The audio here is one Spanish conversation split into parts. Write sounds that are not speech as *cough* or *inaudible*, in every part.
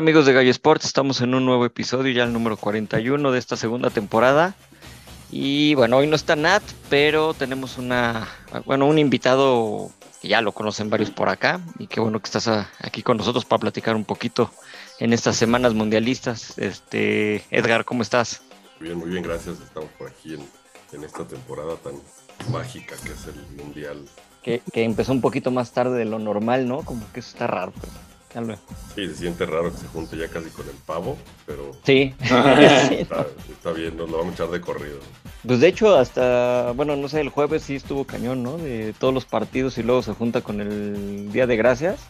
Hola amigos de Gallo Sports, estamos en un nuevo episodio, ya el número 41 de esta segunda temporada. Y bueno, hoy no está Nat, pero tenemos una, bueno, un invitado que ya lo conocen varios por acá y qué bueno que estás aquí con nosotros para platicar un poquito en estas semanas mundialistas. Este, Edgar, ¿cómo estás? Bien, muy bien, gracias. Estamos por aquí en, esta temporada tan mágica que es el mundial. Que, que, empezó un poquito más tarde de lo normal, ¿no? Como que eso está raro. Pero... Sí, se siente raro que se junte ya casi con el pavo, pero. Sí. *laughs* está, bien, nos lo vamos a echar de corrido. Pues de hecho, hasta, bueno, no sé, el jueves sí estuvo cañón, ¿no? De todos los partidos y luego se junta con el Día de Gracias,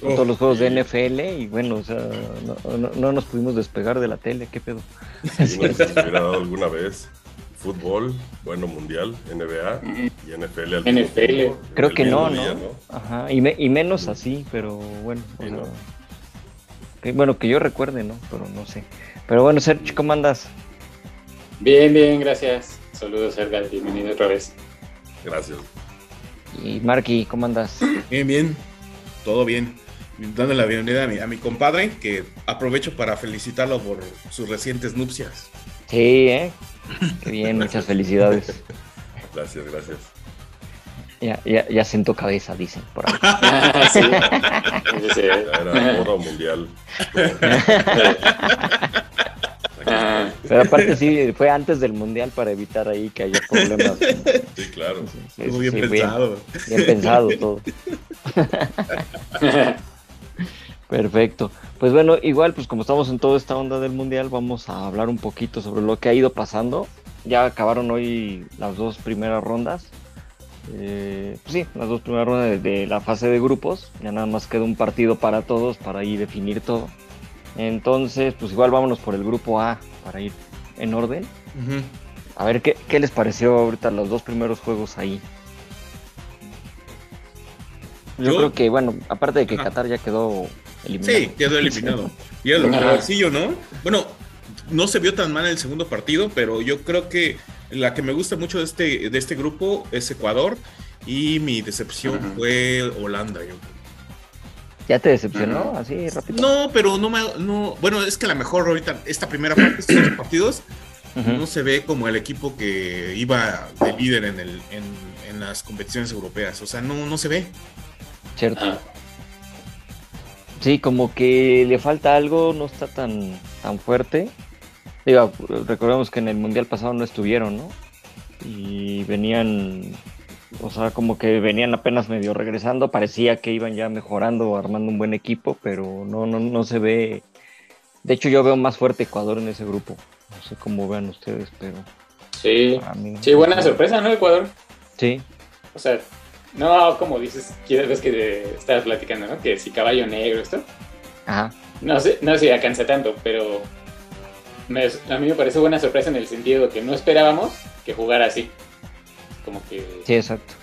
con todos los juegos de NFL y bueno, o sea, no, nos pudimos despegar de la tele, ¿qué pedo? Sí, no sé si se hubiera dado alguna vez fútbol, bueno, mundial, NBA y NFL. Al NFL. Creo que no, ¿no? Ajá, y, y, menos así, pero bueno. que, bueno, que yo recuerde, ¿no? Pero no sé. Pero bueno, Sergio, ¿cómo andas? Bien, bien, gracias. Saludos, Sergio, bienvenido otra vez. Gracias. Y Marky, ¿cómo andas? Bien, bien, todo bien. Dando la bienvenida a mi, a mi compadre, que aprovecho para felicitarlo por sus recientes nupcias. Sí, ¿eh? Qué bien, muchas felicidades. Gracias, gracias. Ya, ya, ya sentó cabeza, dicen por ahí. *laughs* sí. sí. Era oro mundial. Pero aparte sí, fue antes del mundial para evitar ahí que haya problemas. Sí, claro. Muy bien pensado. bien pensado todo. *laughs* Perfecto. Pues bueno, igual, pues como estamos en toda esta onda del mundial, vamos a hablar un poquito sobre lo que ha ido pasando. Ya acabaron hoy las dos primeras rondas. Eh, pues sí, las dos primeras rondas de, la fase de grupos. Ya nada más queda un partido para todos para ir definir todo. Entonces, pues igual vámonos por el grupo A para ir en orden. A ver ¿qué, qué les pareció ahorita los dos primeros juegos ahí. Yo, creo que, bueno, aparte de que Qatar ya quedó Sí, quedó eliminado. Y era lo ¿no? Bueno, no se vio tan mal el segundo partido, pero yo creo que la que me gusta mucho de este, de este grupo es Ecuador y mi decepción fue Holanda, yo ¿Ya te decepcionó así rápido? No, pero no me. No, bueno, es que a lo mejor ahorita, esta primera parte, estos partidos, no se ve como el equipo que iba de líder en, el, en, las competiciones europeas. O sea, no, no se ve. Cierto. Sí, como que le falta algo, no está tan, tan fuerte. Digo, recordemos que en el Mundial pasado no estuvieron, ¿no? Y venían, o sea, como que venían apenas medio regresando, parecía que iban ya mejorando, armando un buen equipo, pero no, no, no se ve. De hecho, yo veo más fuerte Ecuador en ese grupo. No sé cómo vean ustedes, pero. Sí, sí, buena sorpresa, ¿no? Ecuador. Sí. O sea, no, como dices, ves que estabas platicando, ¿no? Que si caballo negro, esto. Ajá. No sé, no sé si alcanza tanto, pero a mí me parece buena sorpresa en el sentido que no esperábamos que jugara así. Como que. Sí, exacto.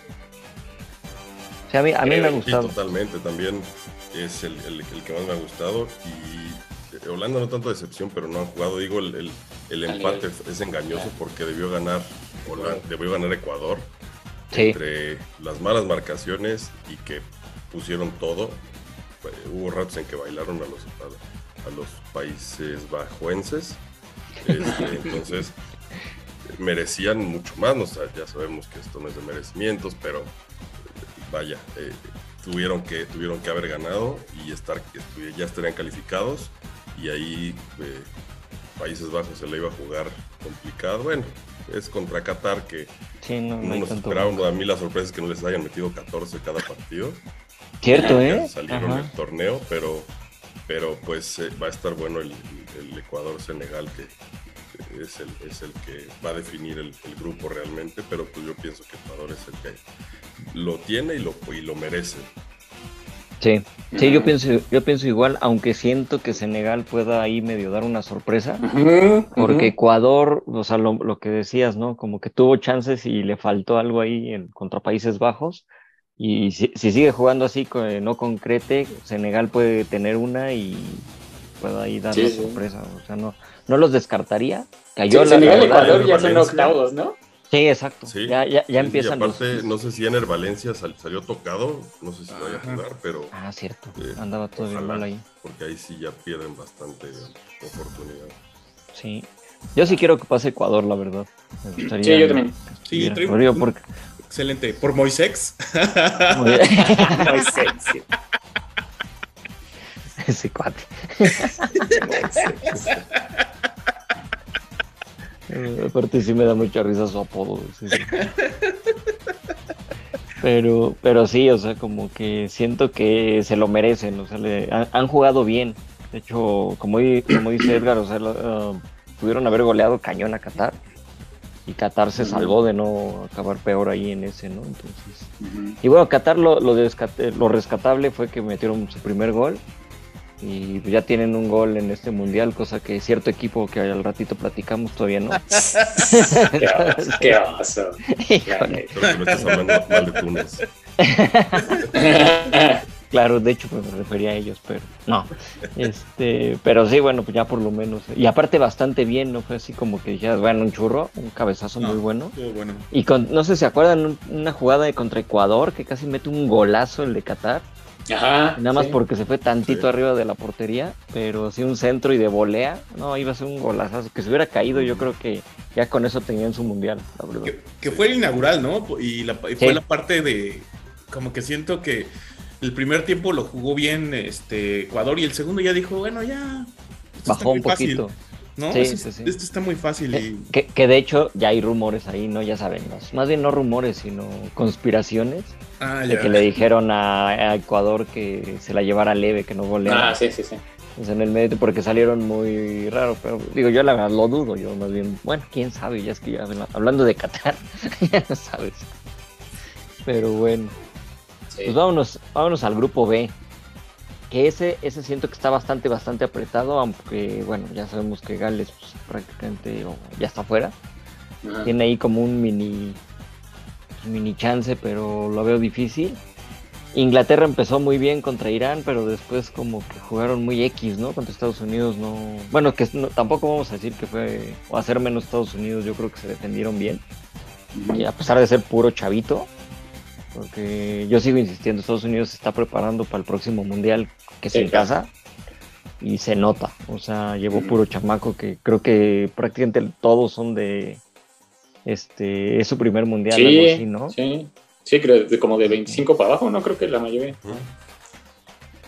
Sí, a mí, a mí me ha gustado. totalmente, también es el, el, que más me ha gustado. Y Holanda no tanto decepción, pero no han jugado. Digo, el, el empate es engañoso porque debió ganar, Holanda, debió ganar Ecuador entre las malas marcaciones y que pusieron todo. Hubo ratos en que bailaron a los, a, los países bajuenses. Este, *laughs* entonces, merecían mucho más. ¿no? ya sabemos que esto no es de merecimientos, pero vaya, eh, tuvieron, que, tuvieron que haber ganado y estar, ya estarían calificados. Y ahí eh, Países Bajos se le iba a jugar complicado. Bueno, es contra Qatar que Sí, no, no hay nos esperaban a mí la sorpresa es que no les hayan metido 14 cada partido. Cierto, ¿eh? Salieron Ajá. del torneo, pero, pero pues eh, va a estar bueno el, el Ecuador-Senegal, que es el, es el que va a definir el, el grupo realmente, pero pues yo pienso que Ecuador es el que lo tiene y lo, y lo merece. Sí, sí, yo pienso, yo pienso igual, aunque siento que Senegal pueda ahí medio dar una sorpresa, porque. Ecuador, o sea, lo, lo que decías, ¿no? Como que tuvo chances y le faltó algo ahí en, contra Países Bajos, y si, si sigue jugando así, co- no concrete, Senegal puede tener una y pueda ahí dar Sí, sí. sorpresa, o sea, no, no los descartaría. Sí, Cayó la- Senegal la- y la- Ecuador ya son Valencia. octavos, ¿no? Sí, exacto, Sí, ya, ya, ya Sí, sí, empiezan y aparte, los... no sé si Ener Valencia sal- salió tocado, no sé si lo vaya a Ajá. jugar, pero Ah, cierto, Eh, andaba todavía ojalá. mal ahí. porque ahí sí ya pierden bastante oportunidad. Sí. Yo sí quiero que pase Ecuador, la verdad. Me gustaría Sí, yo también. Sí, yo porque- Excelente. Por Moisex. Muy sexy. *laughs* *laughs* Ese cuate. *laughs* Eh, aparte sí me da mucha risa su apodo. sí, sí. Pero, pero sí, o sea, como que siento que se lo merecen, o sea, le- han, han jugado bien. De hecho, como, como dice Edgar, o sea, lo- ah, pudieron haber goleado cañón a Qatar. Y Qatar se salvó de no acabar peor ahí en ese, ¿no? Entonces. Y bueno, Qatar lo, lo, descate- lo rescatable fue que metieron su primer gol y ya tienen un gol en este mundial, cosa que cierto equipo que al ratito platicamos todavía no. *laughs* Qué oso. *laughs* Claro, de hecho pues, me refería a ellos, pero no. Este, pero sí, bueno, pues ya por lo menos. Y aparte bastante bien, no fue así como que dijeras, bueno, un churro, un cabezazo No. muy bueno. Y con, no sé si se acuerdan un- una jugada de contra Ecuador que casi mete un golazo el de Qatar. Ajá. Nada más sí. porque se fue tantito Sí. arriba de la portería, pero sí un centro y de volea, no, iba a ser un golazo. Que se hubiera caído, yo creo que ya con eso tenían su mundial, la verdad. Que, que fue el inaugural, ¿no? Y, la- y Sí. fue la parte de. Como que siento que el primer tiempo lo jugó bien este Ecuador y el segundo ya dijo, bueno, ya. Bajó un fácil, poquito. ¿No? Sí, Esto, sí, sí. esto está muy fácil Que, y. que- que de hecho ya hay rumores ahí, ¿no? Ya saben, ¿no? más bien no rumores, sino conspiraciones Ah, de ya. que le dijeron a, a Ecuador que se la llevara leve, que no goleara. Ah, sí, sí, sí. Pues en el medio, porque salieron muy raros, pero digo, yo la verdad lo dudo, yo más bien, bueno, quién sabe, ya es que ya habla- hablando de Qatar, *laughs* ya no sabes. Pero bueno. Sí. Pues vámonos, vámonos al grupo B. Que ese, ese siento que está bastante, bastante apretado, aunque bueno, ya sabemos que Gales pues, prácticamente ya está fuera. Tiene ahí como un mini, mini chance, pero lo veo difícil. Inglaterra empezó muy bien contra Irán, pero después como que jugaron muy X, ¿no? Contra Estados Unidos no... Bueno, que no- tampoco vamos a decir que fue... O hacer menos Estados Unidos, yo creo que se defendieron bien. Y a pesar de ser puro chavito, porque yo sigo insistiendo, Estados Unidos se está preparando para el próximo mundial que es en casa y se nota, o sea, llevó Ujú. puro chamaco que creo que prácticamente todos son de este es su primer mundial, algo Sí, así, ¿no? sí. Sí, creo de como de 25 para abajo, no creo que la mayoría.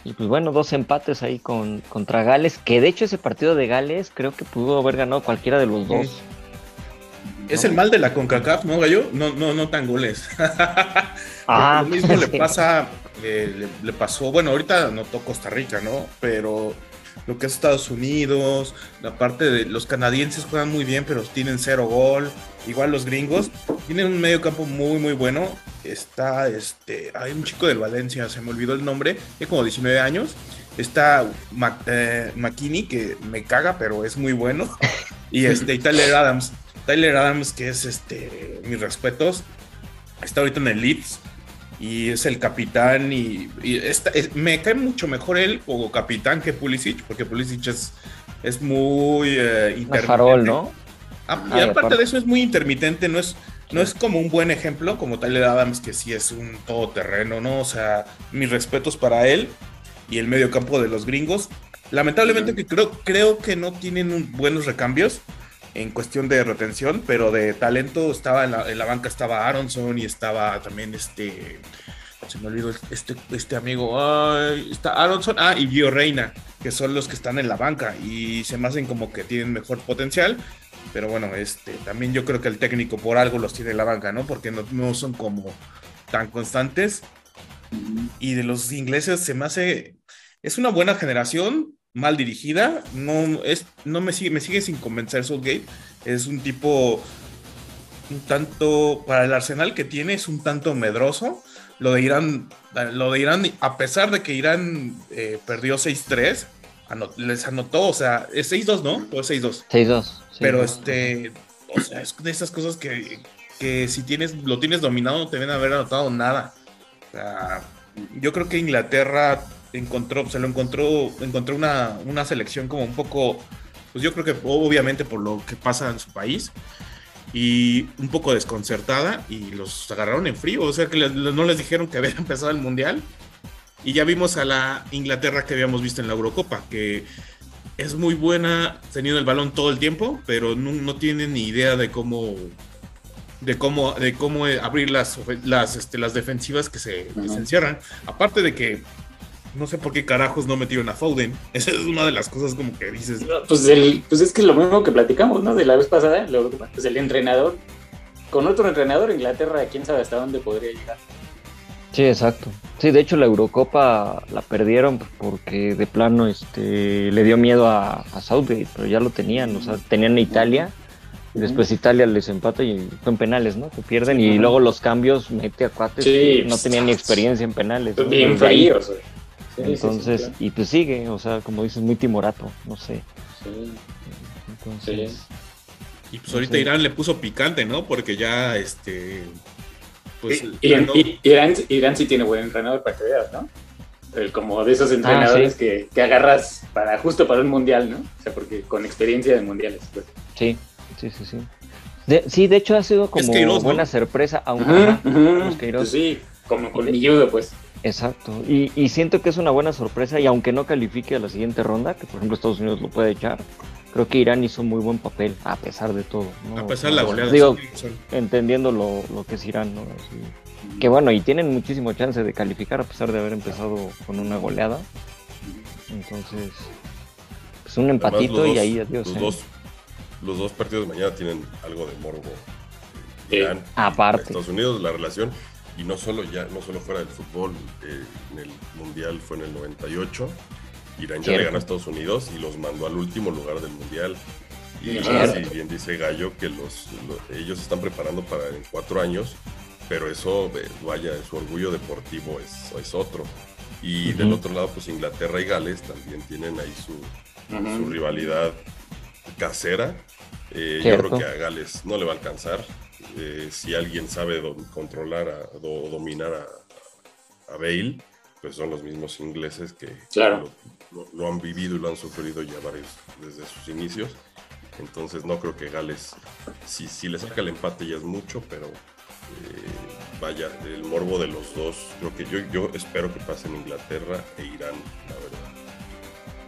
Y pues bueno, dos empates ahí con, contra Gales, que de hecho ese partido de Gales creo que pudo haber ganado cualquiera de los dos. Es el mal de la CONCACAF, ¿no, Gallo? No, no, no tan goles. *laughs* Ah, lo mismo le *laughs* pasa, eh, le, le pasó, bueno, ahorita notó Costa Rica, ¿no? Pero lo que es Estados Unidos, la parte de los canadienses juegan muy bien, pero tienen cero gol. Igual los gringos tienen un medio campo muy, muy bueno. Está, este, hay un chico del Valencia, se me olvidó el nombre, tiene como 19 años. Está Mac- eh, McKinney, que me caga, pero es muy bueno. Y este, y Tyler Adams. Tyler Adams, que es este, mis respetos, está ahorita en el Leeds y es el capitán y, y es- me cae mucho mejor él como capitán que Pulisic, porque Pulisic es, es muy eh, intermitente. farol, ¿no? Ah, y Ah, aparte de eso es muy intermitente, no es, no es como un buen ejemplo como Tyler Adams, que sí es un todoterreno, ¿no? O sea, mis respetos para él y el medio campo de los gringos. Lamentablemente que creo, creo que no tienen buenos recambios en cuestión de retención, pero de talento estaba en la, en la banca estaba Aronson y estaba también este se me olvidó este, este amigo, ay, está Aronson, ah, y Gio Reina, que son los que están en la banca y se me hacen como que tienen mejor potencial, pero bueno, este, también yo creo que el técnico por algo los tiene en la banca, ¿no? Porque no, no son como tan constantes. Y de los ingleses se me hace, es una buena generación, mal dirigida, no, es, no me, sigue, me sigue sin convencer Southgate, es un tipo un tanto, para el arsenal que tiene, es un tanto medroso. Lo de Irán, lo de Irán a pesar de que Irán eh, perdió 6-3, les anotó, o sea, es 6-2, ¿no? O es 6-2. 6-2. Pero este, o sea, es de esas cosas que, que si tienes, lo tienes dominado no te deben haber anotado nada. O sea, yo creo que Inglaterra encontró, se lo encontró, encontró una, una selección como un poco, pues yo creo que obviamente por lo que pasa en su país, y un poco desconcertada y los agarraron en frío, o sea que no les dijeron que *laughs* había empezado el mundial y ya vimos a la Inglaterra que habíamos visto en la Eurocopa, que es muy buena teniendo el balón todo el tiempo, pero no, no tiene ni idea de cómo de cómo de cómo abrir las las, este, las defensivas que se, que se encierran. Aparte de que no sé por qué carajos no metieron a Foden. *laughs* Esa es una de las cosas como que dices. pues, el, pues es que lo mismo que platicamos, ¿no? De la vez pasada, pues el entrenador, con otro entrenador, Inglaterra, quién sabe hasta dónde podría llegar. Sí, exacto. Sí, de hecho la Eurocopa la perdieron porque de plano este le dio miedo a, a Southgate, pero ya lo tenían, o sea, tenían a Italia, y después Italia les empata y fue en penales, ¿no? Que pierden y luego los cambios mete a cuates que no tenían ni experiencia en penales. Bien fríos, entonces, y pues sigue, o sea, como dices, muy timorato, no sé. Sí. Entonces. Y pues ahorita Irán le puso picante, ¿no? Porque ya, este. Pues, Irán, Irán, sí tiene buen entrenador para que veas, ¿no? El, como de esos ah, entrenadores que, que, agarras para justo para un mundial, ¿no? O sea, porque con experiencia de mundiales. Pues. Sí, sí, sí, sí. De, sí, de hecho ha sido como buena sorpresa, aunque pues sí, como con el judo, pues. Exacto, y, siento que es una buena sorpresa y aunque no califique a la siguiente ronda, que por ejemplo Estados Unidos lo puede echar, creo que Irán hizo muy buen papel a pesar de todo. A pesar de la goleada. Digo, entendiendo lo, que es Irán, ¿no? que bueno, y tienen muchísimo chance de calificar a pesar de haber empezado con una goleada. Entonces, es pues, un empatito y ahí adiós. Los, ¿eh? dos, los dos partidos de mañana tienen algo de morbo. Irán, Aparte. Estados Unidos, la relación y no solo ya no solo fuera del fútbol eh, en el mundial fue en el 98 Irán ya le ganó a Estados Unidos y los mandó al último lugar del mundial. Y bien dice Gallo que los, ellos están preparando para en cuatro años pero eso eh, vaya su orgullo deportivo es, es otro. Y del otro lado pues Inglaterra y Gales también tienen ahí su, su rivalidad casera. Eh, yo creo que a Gales no le va a alcanzar eh, si alguien sabe controlar o dominar a, Bale, pues son los mismos ingleses que lo, han vivido y lo han sufrido ya varios desde sus inicios. Entonces no creo que Gales, si, si le saca el empate ya es mucho, pero eh, vaya, el morbo de los dos, creo que yo, yo espero que pasen Inglaterra e Irán, la verdad.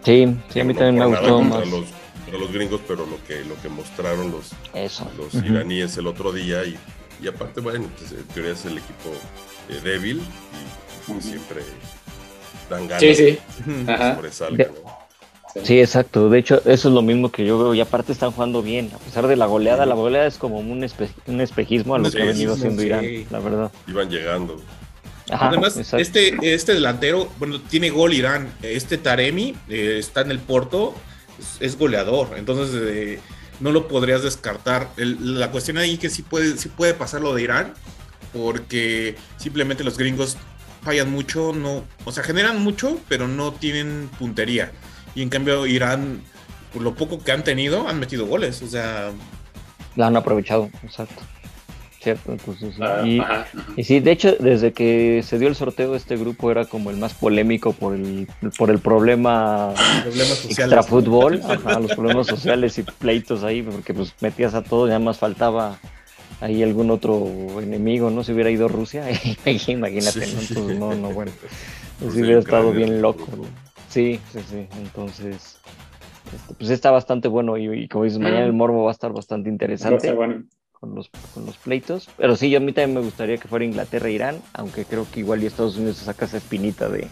Sí, sí, a mí también me gustó más los gringos, pero lo que, lo que mostraron los, los iraníes el otro día y, y aparte, bueno, pues, en teoría es el equipo eh, débil y siempre dan ganas sí, sí. Sí, exacto. De hecho, eso es lo mismo que yo veo. Y aparte están jugando bien. A pesar de la goleada, la goleada es como un, un espejismo a lo que ha venido haciendo Irán, la verdad. Iban llegando. Además, este, este delantero, bueno, tiene gol Irán. Este Taremi eh, está en el Porto es, goleador, entonces eh, no lo podrías descartar. la cuestión ahí es que sí puede, sí puede pasar lo de Irán, porque simplemente los gringos fallan mucho, no, o sea, generan mucho, pero no tienen puntería. Y en cambio Irán, por lo poco que han tenido, han metido goles, o sea... La han aprovechado, exacto. ¿Cierto? Entonces, ah, y, sí, de hecho, desde que se dio el sorteo, este grupo era como el más polémico por el, por el problema extra fútbol, los problemas sociales y pleitos ahí, porque pues metías a todo, ya más faltaba ahí algún otro enemigo, ¿no? Si hubiera ido Rusia, *laughs* imagínate, ¿no? Entonces, no, no, bueno, pues hubiera estado bien loco, Sí, sí, sí, entonces, este, pues está bastante bueno y, como dices, mañana el morbo va a estar bastante interesante. Bueno con los, con los pleitos. Pero sí, yo a mí también me gustaría que fuera Inglaterra e Irán, aunque creo que igual y Estados Unidos se saca esa espinita de,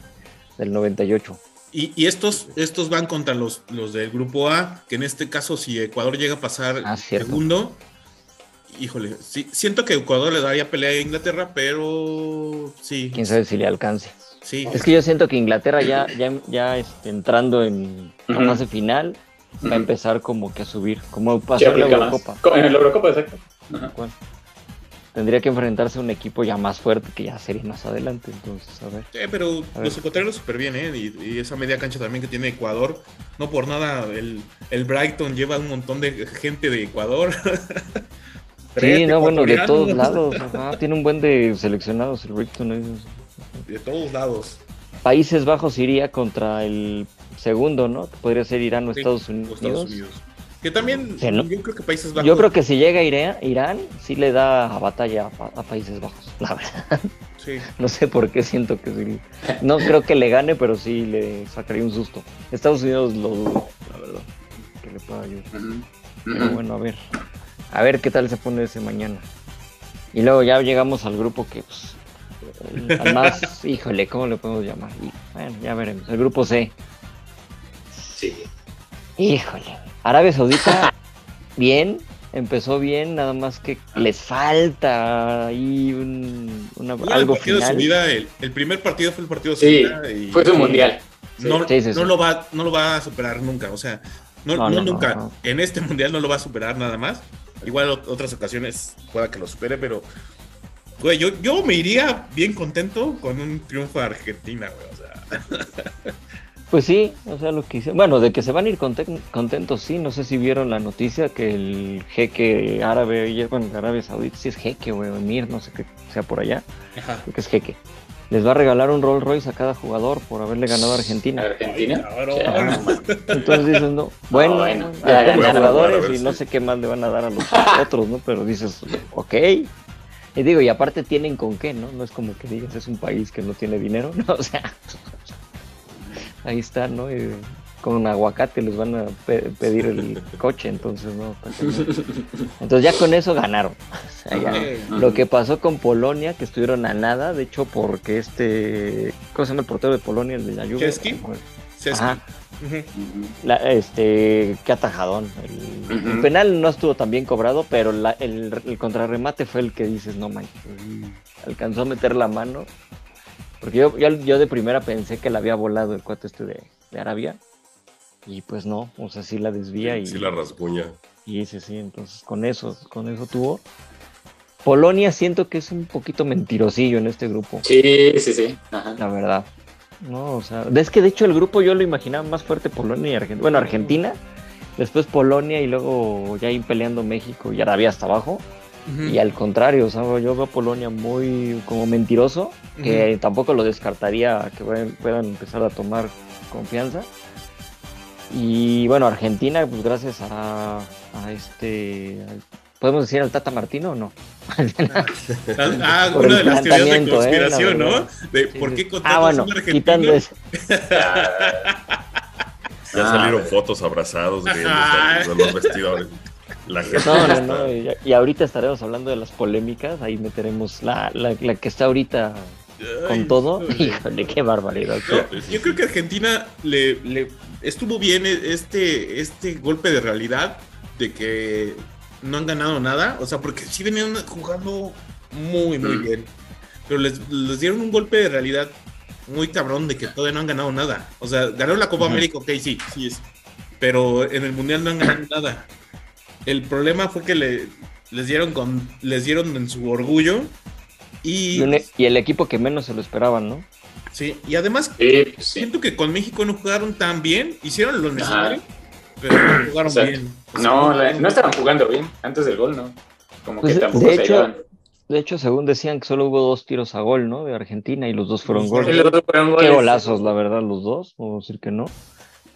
del 98. Y, estos, estos van contra los, los del grupo A, que en este caso, si Ecuador llega a pasar ah, segundo, híjole, sí, siento que Ecuador le daría pelea a Inglaterra, pero sí. Quién sabe si le alcance. Sí. Es que yo siento que Inglaterra ya, ya, ya este, entrando en la fase final, va a empezar como que a subir, como pasó en la Eurocopa. En la Eurocopa, exacto. Tendría que enfrentarse a un equipo ya más fuerte que ya sería más adelante, entonces, a ver. Sí, pero los ecuatorianos súper bien, ¿eh? Y, esa media cancha también que tiene Ecuador, no por nada, el, el Brighton lleva un montón de gente de Ecuador. *laughs* sí, no, bueno, de todos lados. tiene un buen de seleccionados el Brighton. De todos lados. Países Bajos iría contra el segundo, ¿no? podría ser Irán o Estados Unidos. Que también, yo creo que Países Bajos. Yo creo que si llega Irán, Irán sí le da batalla a, Países Bajos, *laughs* la verdad. Sí. No sé por qué siento que sí. No creo que le gane, pero sí le sacaría un susto. Estados Unidos lo dudo, la verdad. Que le pueda ayudar. Pero bueno, a ver. A ver qué tal se pone ese mañana. Y luego ya llegamos al grupo que, pues, más, *laughs* híjole, ¿cómo le podemos llamar? bueno, ya veremos. El grupo C. Sí. Híjole. Arabia Saudita, bien, empezó bien, nada más que les falta ahí un, una, algo el final. De el, primer partido fue el partido de su vida y fue su mundial. No, no, lo va, no lo va a superar nunca, o sea, no, nunca. En este mundial no lo va a superar nada más. Igual otras ocasiones pueda que lo supere, pero güey, yo, yo me iría bien contento con un triunfo de Argentina, güey. O sea. *laughs* Pues sí, o sea, lo que hice. Bueno, de que se van a ir contentos, sí. No sé si vieron la noticia que el jeque árabe, bueno, Arabia Saudita, sí es jeque, güey, emir, no sé qué sea por allá. Ajá. que es jeque. Les va a regalar un Rolls Royce a cada jugador por haberle ganado a Argentina. ¿Argentina? Entonces dices, no, bueno, bueno ya, jugadores y no sé qué más le van a dar a los otros, ¿no? Pero dices, ok. Y digo, y aparte tienen con qué, ¿no? No es como que digas, es un país que no tiene dinero, *laughs* ¿no? O sea, ahí está, ¿no? con un aguacate les van a pedir el *laughs* coche, entonces no. Entonces ya con eso ganaron. *laughs* lo que pasó con Polonia, que estuvieron a nada, de hecho porque este, ¿cómo se llama el portero de Polonia, el de la lluvia? Ajá. este, qué atajadón. El, penal no estuvo tan bien cobrado, pero el, el, contrarremate fue el que dices, no manches, alcanzó a meter la mano porque yo, yo, de primera pensé que la había volado el cuate este de, Arabia. Y pues no, o sea, sí la desvía y. Sí la rasguña. Y sí, sí, entonces con eso, con eso tuvo. Polonia siento que es un poquito mentirosillo en este grupo. Sí, sí, sí. La verdad. No, o sea, es que de hecho el grupo yo lo imaginaba más fuerte Polonia y Argentina. Bueno, Argentina, después Polonia y luego ya ir peleando México y Arabia hasta abajo. Y al contrario, yo veo a Polonia muy como mentiroso, que tampoco lo descartaría que puedan empezar a tomar confianza. Y bueno, Argentina, pues gracias a, este, ¿podemos decir al Tata Martino o no? *laughs* ah, una de las teorías de ¿eh? conspiración, ¿no? De por qué ah, bueno, quitando *laughs* eso. Ya salieron fotos abrazados de los *laughs* vestidores. La No, no, no. Y, ahorita estaremos hablando de las polémicas. Ahí meteremos la, la, que está ahorita con todo. *laughs* Híjole, qué barbaridad. Yo, creo que Argentina le, le, estuvo bien este, este golpe de realidad de que no han ganado nada. O sea, porque sí venían jugando muy, muy mm. bien. Pero les, les, dieron un golpe de realidad muy cabrón de que todavía no han ganado nada. O sea, ganaron la Copa América, ok, sí, sí es. Pero en el Mundial no han ganado nada. El problema fue que le, les dieron con, les dieron en su orgullo y, e, y, el equipo que menos se lo esperaban, ¿no? Sí, y además siento que con México no jugaron tan bien, hicieron lo necesario, pero *clears throat* no jugaron bien. no, no estaban jugando bien antes del gol, ¿no? Como pues que tampoco de hecho, De hecho, según decían que solo hubo dos tiros a gol, ¿no? De Argentina y los dos fueron goles. Qué golazos, la verdad, los dos, o decir que no.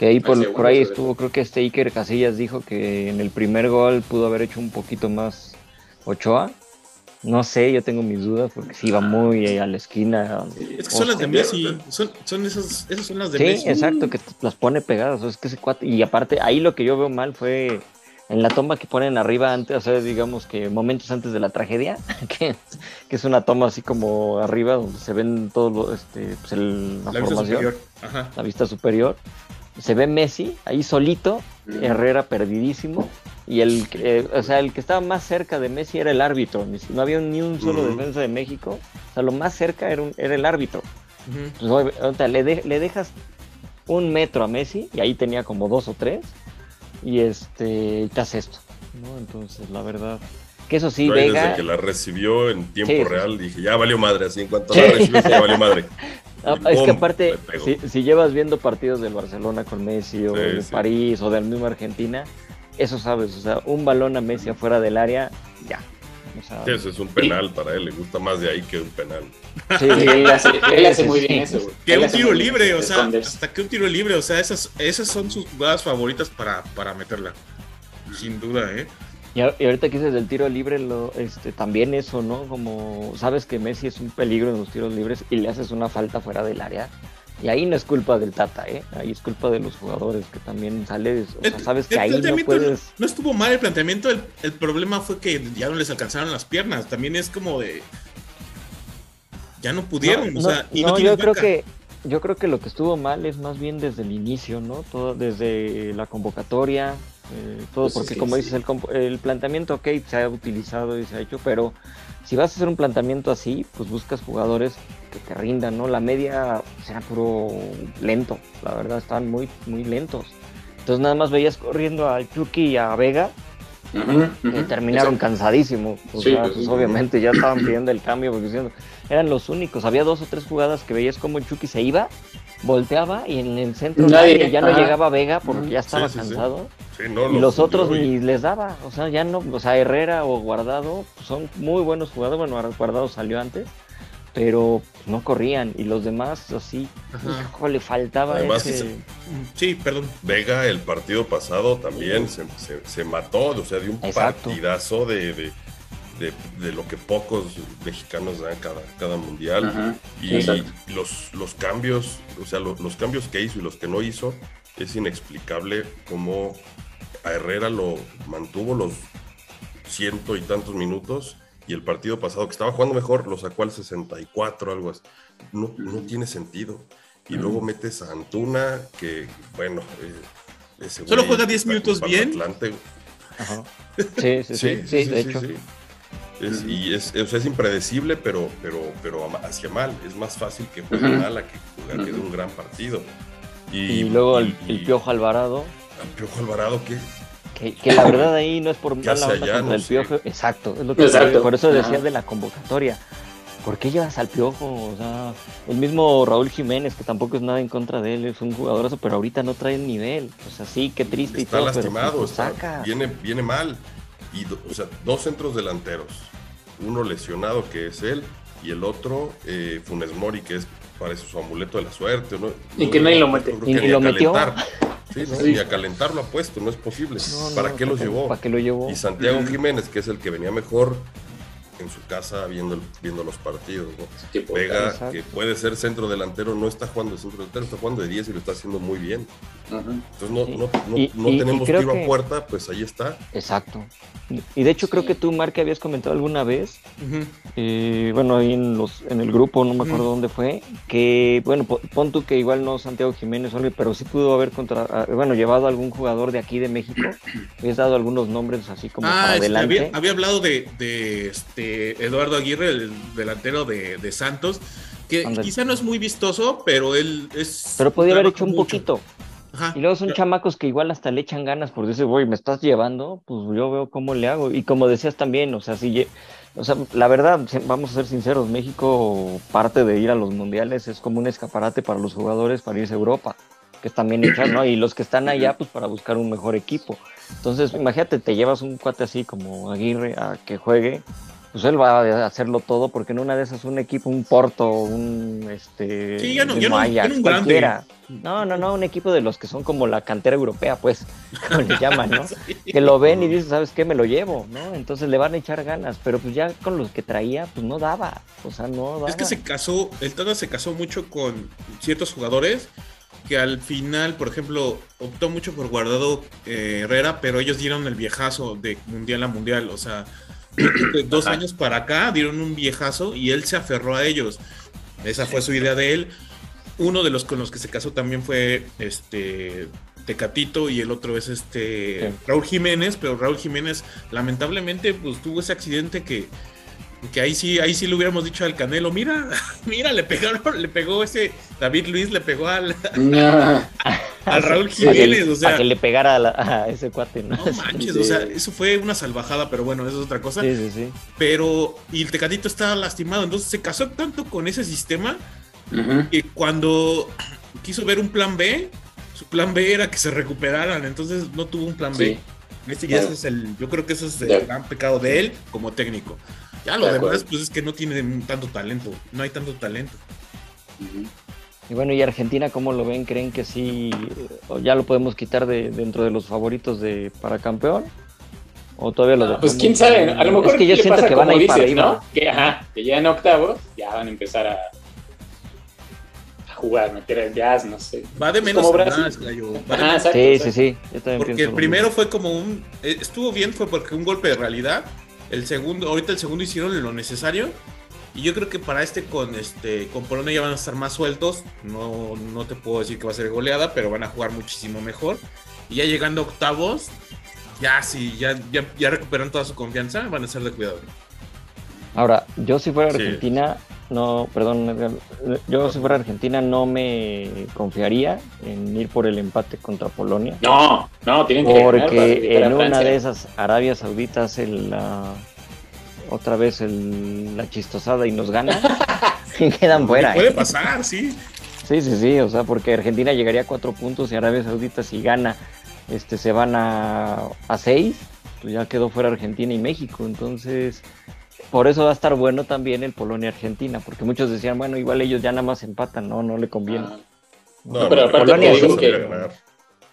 Que ahí por, ahí estuvo, creo que este Iker Casillas dijo que en el primer gol pudo haber hecho un poquito más Ochoa. No sé, yo tengo mis dudas porque sí iba muy a la esquina. Es que son las de Messi, son, son esas, esas son las de Messi. Sí, exacto, que las pone pegadas. Es que ese cuate, y aparte, ahí lo que yo veo mal fue en la toma que ponen arriba antes, o sea, digamos que momentos antes de la tragedia, *laughs* que, es una toma así como arriba donde se ven todos este, pues la, formación, la vista superior. Se ve Messi ahí solito, Herrera perdidísimo, y el, eh, o sea, el que estaba más cerca de Messi era el árbitro, no había ni un solo defensa de México, o sea, lo más cerca era, era el árbitro. Pues, le, le dejas un metro a Messi y ahí tenía como dos o tres y este te hace esto, ¿no? Entonces, la verdad, que eso sí, Vega... Desde que la recibió en tiempo real, dije, ya valió madre, así en cuanto la recibió, ya valió madre. *laughs* Ah, es que aparte, si, llevas viendo partidos del Barcelona con Messi o de París o del mismo Argentina, eso sabes, o sea, un balón a Messi afuera del área, ya, eso es un penal para él, le gusta más de ahí que un penal. Sí, *laughs* él hace, muy bien eso. Que un tiro libre, o sea, hasta que un tiro libre, o sea, esas, esas son sus jugadas favoritas para, para meterla. Sin duda, ¿eh? Y, ahorita que dices del tiro libre, lo, este, también eso, ¿no? Como sabes que Messi es un peligro en los tiros libres y le haces una falta fuera del área y ahí no es culpa del Tata, ¿eh? Ahí es culpa de los jugadores que también sales. O sea, sabes que ahí no puedes. No, estuvo mal el planteamiento, el, problema fue que ya no les alcanzaron las piernas. También es como de. Ya no pudieron, o sea, y no, yo creo que yo creo que lo que estuvo mal es más bien desde el inicio, ¿no? Todo desde la convocatoria, eh, todo, pues porque como dices, el, el, planteamiento, ok, se ha utilizado y se ha hecho, pero si vas a hacer un planteamiento así, pues buscas jugadores que te rindan, ¿no? La media será puro lento, la verdad, estaban muy, muy lentos. Entonces nada más veías corriendo a Chucky y a Vega y terminaron cansadísimos. O sea, pues, obviamente ya estaban pidiendo el cambio porque diciendo, eran los únicos. Había dos o tres jugadas que veías como Chucky se iba, volteaba y en el centro nadie, ya no llegaba Vega porque ya estaba cansado. Y los, otros ni les daba, o sea, ya no, o sea, Herrera o Guardado son muy buenos jugadores, bueno, Guardado salió antes, pero no corrían y los demás así, hijo, le faltaba ese... Sí, perdón. Vega el partido pasado también se, se, mató, o sea, de un partidazo de, de, lo que pocos mexicanos dan cada, cada mundial. Y, los, los cambios, o sea, los cambios que hizo y los que no hizo, es inexplicable cómo a Herrera lo mantuvo los ciento y tantos minutos y el partido pasado, que estaba jugando mejor, lo sacó al 64, algo así. No, no tiene sentido. Y luego metes a Antuna, que, bueno, eh, solo juega 10 minutos bien. *laughs* Sí, sí, sí, sí, de hecho. Es, y es, o sea, es impredecible, pero, pero, pero hacia mal. Es más fácil que juegue mal a que juegue de un gran partido. Y, luego el, Piojo Alvarado. ¿El Piojo Alvarado qué? Que, la verdad ahí no es por mala onda contra el Piojo. Exacto, es lo que por eso decía de la convocatoria. ¿Por qué llevas al Piojo? O sea, el mismo Raúl Jiménez, que tampoco es nada en contra de él, es un jugadorazo, pero ahorita no trae el nivel. O sea, sí, qué triste está y todo. Lastimado, pues, está lastimado, viene, viene mal. Y, o sea, dos centros delanteros. Uno lesionado, que es él, y el otro, eh, Funes Mori, que es parece su amuleto de la suerte. ¿no? Y que nadie lo mete. Y, lo metió. Sí, Ni a calentar lo ha puesto, no es posible. ¿Para qué los llevó? ¿Para qué lo llevó? Y Santiago Jiménez, que es el que venía mejor, en su casa viendo, viendo los partidos. ¿no? Vega, que puede ser centro delantero, no está jugando de centro delantero, está jugando de 10 y lo está haciendo muy bien. Entonces no, no, no, tenemos tiro a puerta, pues ahí está. Exacto. Y de hecho creo que tú, Mark, habías comentado alguna vez, eh, bueno, ahí en, los, en el grupo, no me acuerdo dónde fue, que, bueno, pon tú que igual no Santiago Jiménez, pero sí pudo haber contra, ah, bueno, llevado a algún jugador de aquí de México, *clears throat* habías dado algunos nombres así como ah, para este, adelante. Había, hablado de, de este Eduardo Aguirre, el delantero de, de Santos, que quizá no es muy vistoso, pero él es... Pero podía haber hecho un poquito. Y luego son chamacos que igual hasta le echan ganas por decir, güey, me estás llevando, pues yo veo cómo le hago. Y como decías también, o sea, si, o sea, la verdad, vamos a ser sinceros, México parte de ir a los mundiales es como un escaparate para los jugadores para irse a Europa, que están bien hechas, ¿no? Y los que están allá, pues para buscar un mejor equipo. Entonces, imagínate, te llevas un cuate así como Aguirre a que juegue pues él va a hacerlo todo porque en una de esas un equipo, un Porto, un este sí, ya no, ya no, cualquiera. No, no, no, un equipo de los que son como la cantera europea, pues, *laughs* como le llaman, ¿no? *laughs* Que lo ven y dicen, ¿sabes qué? Me lo llevo, ¿no? Entonces le van a echar ganas, pero pues ya con los que traía, pues no daba, o sea, no daba. Es que se casó, el Tata se casó mucho con ciertos jugadores que al final, por ejemplo, optó mucho por Guardado eh, Herrera, pero ellos dieron el viejazo de mundial a mundial. O sea, de *clears throat* dos años para acá dieron un viejazo y él se aferró a ellos. Esa fue su idea de él. Uno de los con los que se casó también fue este Tecatito y el otro es este Raúl Jiménez, pero Raúl Jiménez lamentablemente pues tuvo ese accidente que que ahí sí, ahí sí le hubiéramos dicho al Canelo, mira, *laughs* mira, le pegaron, le pegó ese David Luis, le pegó al, *laughs* *laughs* al *laughs* Raúl Jiménez, o sea. que le pegara a, ese cuate, ¿no? No *laughs* manches, o sea, eso fue una salvajada, pero bueno, eso es otra cosa. Sí, sí, sí. Pero, y el Tecatito estaba lastimado, entonces se casó tanto con ese sistema que cuando quiso ver un plan B, su plan B era que se recuperaran, entonces no tuvo un plan B. Este ya es el, yo creo que ese es el gran pecado de él como técnico. Ya lo demás, pues es que no tiene tanto talento, no hay tanto talento. Y bueno, ¿y Argentina cómo lo ven? ¿Creen que sí, ya lo podemos quitar de, dentro de los favoritos de para campeón? ¿O todavía lo Pues quién sabe, a lo mejor es que yo siento que van a ir para arriba. ¿no? Que, ajá, que ya en octavos ya van a empezar a, jugar, meter el jazz, no sé. Va de menos a más, Ajá, sí, sí, sí, Porque el primero fue como un, eh, estuvo bien, fue porque un golpe de realidad, el segundo, ahorita el segundo hicieron lo necesario. Y yo creo que para este con este con Polonia ya van a estar más sueltos. No, no te puedo decir que va a ser goleada, pero van a jugar muchísimo mejor. Y ya llegando a octavos, ya sí, ya, ya, ya recuperan toda su confianza, van a ser de cuidado. Ahora, yo si fuera Argentina, no, perdón, yo si fuera Argentina no me confiaría en ir por el empate contra Polonia. No, no, tienen que Porque en una de esas Arabia Saudita hace la, otra vez la chistosada y nos gana *laughs* y quedan fuera. Puede ¿eh? pasar, sí. Sí, sí, sí, o sea, porque Argentina llegaría a cuatro puntos y Arabia Saudita si gana, este, se van a, a seis, pues ya quedó fuera Argentina y México, entonces por eso va a estar bueno también el Polonia-Argentina, porque muchos decían, bueno, igual ellos ya nada más empatan, no, no le conviene. Ah. No, pero aparte Polonia digo que,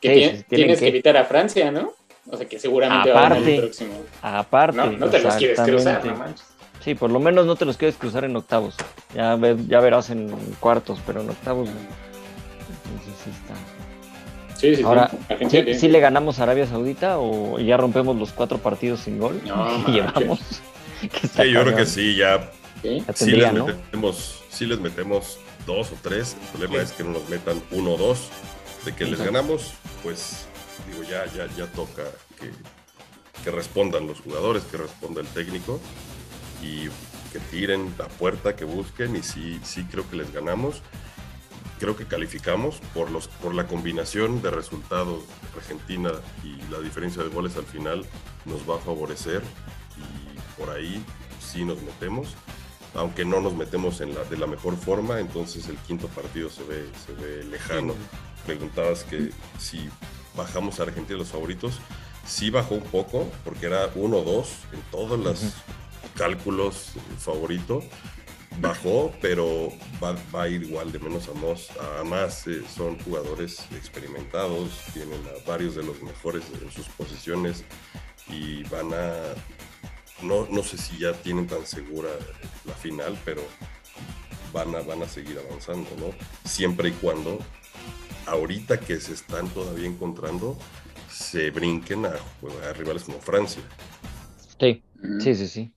que tienes que... evitar a Francia, ¿no? O sea que seguramente aparte, va a ganar el próximo. Aparte. No, no te los quieres cruzar, no manches. Sí, por lo menos no te los quieres cruzar en octavos. Ya, ya verás en cuartos, pero en octavos. Entonces sí está. Sí, sí, Ahora, sí. ¿sí, le ganamos a Arabia Saudita o ya rompemos los cuatro partidos sin gol? No, *laughs* y llevamos. *laughs* Sí, yo creo que sí, ya. ¿Sí? les metemos, les metemos dos o tres. El problema es que no nos metan uno o dos. De que les ganamos, pues digo, ya, ya, ya toca que, que respondan los jugadores, que responda el técnico y que tiren la puerta, que busquen y sí, sí creo que les ganamos. Creo que calificamos por, los, por la combinación de resultados Argentina y la diferencia de goles al final nos va a favorecer por ahí sí nos metemos, aunque no nos metemos en la, de la mejor forma, entonces el quinto partido se ve, se ve lejano. Preguntabas que si bajamos a Argentina los favoritos, sí bajó un poco, porque era 1-2 en todos los cálculos favorito. Bajó, pero va, a ir igual de menos a más. A más eh, son jugadores experimentados, tienen a varios de los mejores en sus posiciones y van a no, no sé si ya tienen tan segura la final, pero van a, van a seguir avanzando, ¿no? Siempre y cuando, ahorita que se están todavía encontrando, se brinquen a, a rivales como Francia. Sí, sí, sí, sí.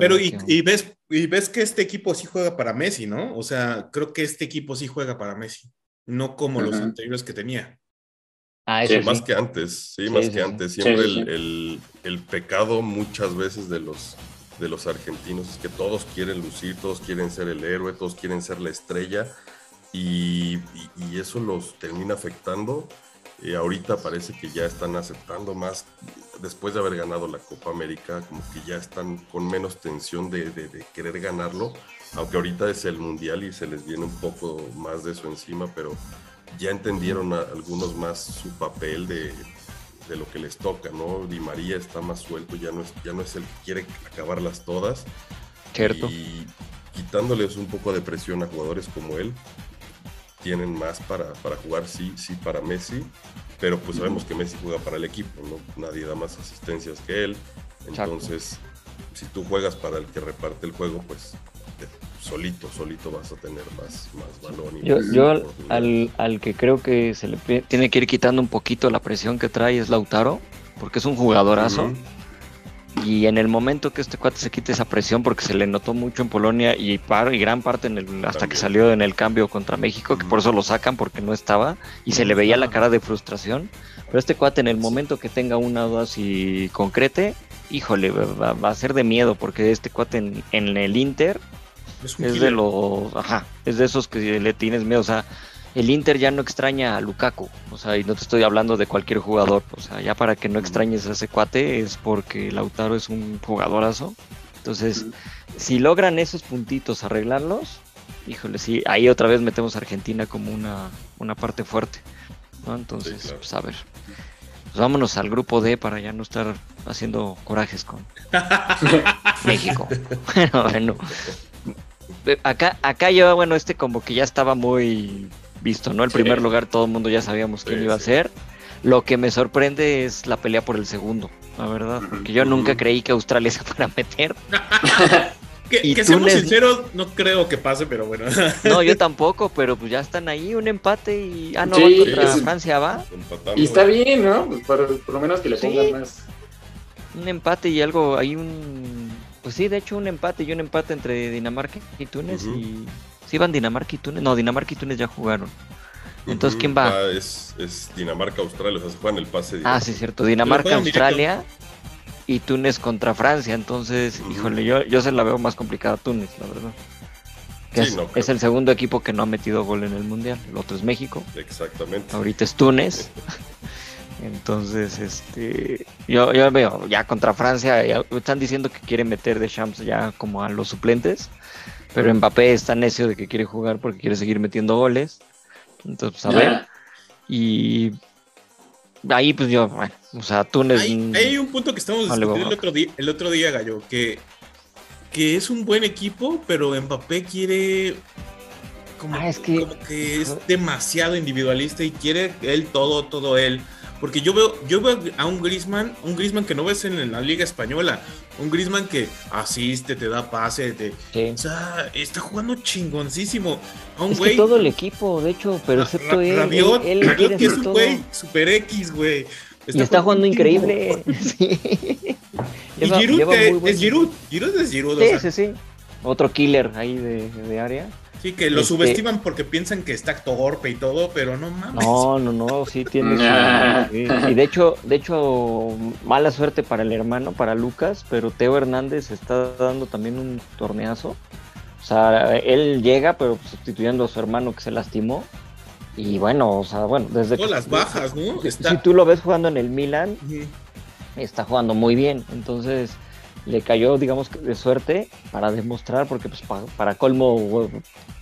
pero y, ves, y ves que este equipo sí juega para Messi, ¿no? O sea, creo que este equipo sí juega para Messi, no como los anteriores que tenía. Ah, sí, más que antes, sí, más que antes. Siempre el, el, pecado muchas veces de los, de los argentinos es que todos quieren lucir, todos quieren ser el héroe, todos quieren ser la estrella y, y, eso los termina afectando. Eh, ahorita parece que ya están aceptando más, después de haber ganado la Copa América, como que ya están con menos tensión de, de, de querer ganarlo, aunque ahorita es el Mundial y se les viene un poco más de eso encima, pero ya entendieron algunos más su papel de, lo que les toca, ¿no? Di María está más suelto, ya no es, ya no es el que quiere acabarlas todas. Cierto. Y quitándoles un poco de presión a jugadores como él, tienen más para, para jugar, sí, sí, para Messi, pero pues sabemos que Messi juega para el equipo, ¿no? Nadie da más asistencias que él. Entonces, si tú juegas para el que reparte el juego, pues solito, solito vas a tener más, más balón. yo, yo al, al, que creo que se le tiene que ir quitando un poquito la presión que trae es Lautaro, porque es un jugadorazo. Y en el momento que este cuate se quite esa presión, porque se le notó mucho en Polonia y, y gran parte en el, hasta que salió en el cambio contra México, que por eso lo sacan porque no estaba y se le veía la cara de frustración. Pero este cuate en el momento que tenga una duda así concrete, híjole, va, a ser de miedo porque este cuate en, en el Inter es, de los, ajá, es de esos que le tienes miedo, o sea, el Inter ya no extraña a Lukaku, o sea, y no te estoy hablando de cualquier jugador, o sea, ya para que no extrañes a ese cuate es porque Lautaro es un jugadorazo. Entonces, si logran esos puntitos arreglarlos, híjole, sí, ahí otra vez metemos a Argentina como una, una parte fuerte, ¿no? Entonces, pues a ver. Pues vámonos al grupo D para ya no estar haciendo corajes con *laughs* México. *laughs* bueno, bueno. Acá, acá yo, bueno, este como que ya estaba muy visto, ¿no? El primer lugar todo el mundo ya sabíamos quién iba a ser. Lo que me sorprende es la pelea por el segundo, la verdad, porque yo nunca creí que Australia *laughs* se fuera a meter. *laughs* que, que seamos sinceros, no creo que pase, pero bueno. *laughs* no, yo tampoco, pero pues ya están ahí, un empate y. Ah, no, contra Francia va. Y está bien, ¿no? Por, lo menos que le pongan más. Un empate y algo, hay un. Pues sí, de hecho, un empate y un empate entre Dinamarca y Túnez y ¿Sí van Dinamarca y Túnez? No, Dinamarca y Túnez ya jugaron. Entonces, ¿quién va? Ah, es, Dinamarca-Australia, o sea, se juegan el pase. Ah, sí, cierto. Dinamarca-Australia y Túnez contra Francia. Entonces, híjole, yo, yo se la veo más complicada a Túnez, la verdad. es, es, el segundo equipo que no ha metido gol en el Mundial. El otro es México. Exactamente. Ahorita es Túnez. *laughs* Entonces, este, yo, yo veo ya contra Francia, están diciendo que quieren meter de Champs ya como a los suplentes. Pero Mbappé está necio de que quiere jugar porque quiere seguir metiendo goles. Entonces, pues, a ver. Y ahí, pues yo, bueno, o sea, Túnez. Hay, hay un punto que estamos discutiendo el otro, día, el otro día, Gallo, que, que es un buen equipo, pero Mbappé quiere. Como, ah, que, como que es demasiado individualista y quiere él todo, todo él. Porque yo veo, yo veo a un Grisman, un Grisman que no ves en, la Liga Española, un Grisman que asiste, te da pase, te, o sea, está jugando chingoncísimo. A un es güey. Que todo el equipo, de hecho, pero excepto él. Rabiot, que es un güey super X, güey. y está jugando increíble. *laughs* sí. y Giroud, es Giroud. Giroud es Giroud. Sí, sí, sí. Otro killer ahí de, de área. Sí, que lo este subestiman porque piensan que está torpe y todo, pero no mames. No, no, no, sí tiene. *laughs* y de hecho, de hecho, mala suerte para el hermano, para Lucas, pero Teo Hernández está dando también un torneazo. O sea, él llega, pero sustituyendo a su hermano que se lastimó. Y bueno, o sea, bueno, desde Todas las bajas, ¿no? Si tú lo ves jugando en el Milan, está jugando muy bien. Entonces, le cayó, digamos, de suerte para demostrar, porque pues para, colmo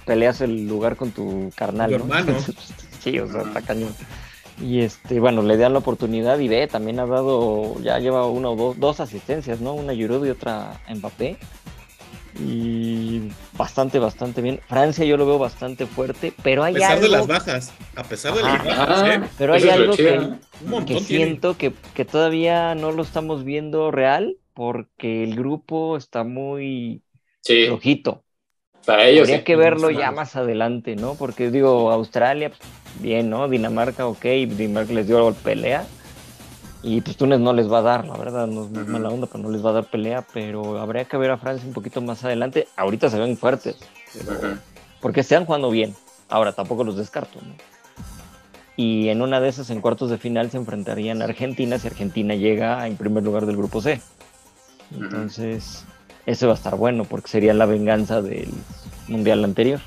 peleas el lugar con tu carnal, ¿no? hermano. *laughs* sí, o sea, está cañón. Y este, bueno, le dan la oportunidad y ve, también ha dado, ya lleva una o dos, dos asistencias, ¿no? Una Giroud y otra Mbappé. Y bastante, bastante bien. Francia yo lo veo bastante fuerte, pero hay algo... A pesar de las bajas, a pesar de las bajas, ¿eh? Pero hay algo que, que siento que, que todavía no lo estamos viendo real, porque el grupo está muy sí. flojito. Para ellos. Habría que verlo ya más adelante, ¿no? Porque digo, Australia, pues, bien, ¿no? Dinamarca, ok, Dinamarca les dio pelea. Y pues Túnez no les va a dar, la verdad, no, es mala onda, pero no les va a dar pelea. Pero habría que ver a Francia un poquito más adelante. Ahorita se ven fuertes, porque están jugando bien. Ahora tampoco los descarto, ¿no? Y en una de esas, en cuartos de final, se enfrentarían a Argentina si Argentina llega en primer lugar del grupo C. Entonces, eso va a estar bueno porque sería la venganza del mundial anterior.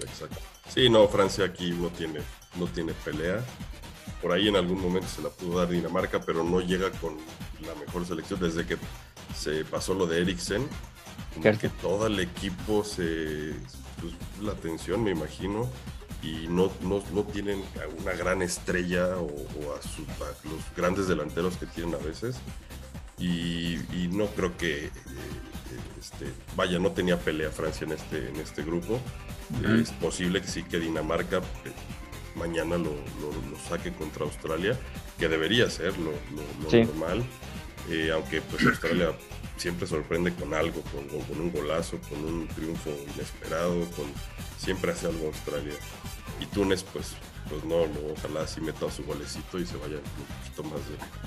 Exacto. Sí, no, Francia aquí no tiene, no tiene pelea. Por ahí en algún momento se la pudo dar Dinamarca, pero no llega con la mejor selección desde que se pasó lo de Eriksen. que todo el equipo se. Pues, la atención, me imagino y no, no, no, tienen una gran estrella o, a, a, los grandes delanteros que tienen a veces y, no creo que eh, este, vaya, no tenía pelea Francia en este, en este grupo. Es posible que sí que Dinamarca eh, mañana lo, saque contra Australia, que debería ser lo, normal, eh, aunque pues Australia siempre sorprende con algo, con, con, un golazo, con un triunfo inesperado, con siempre hace algo Australia. Y Túnez, pues, pues no, no, ojalá sí meta su golecito y se vaya un poquito más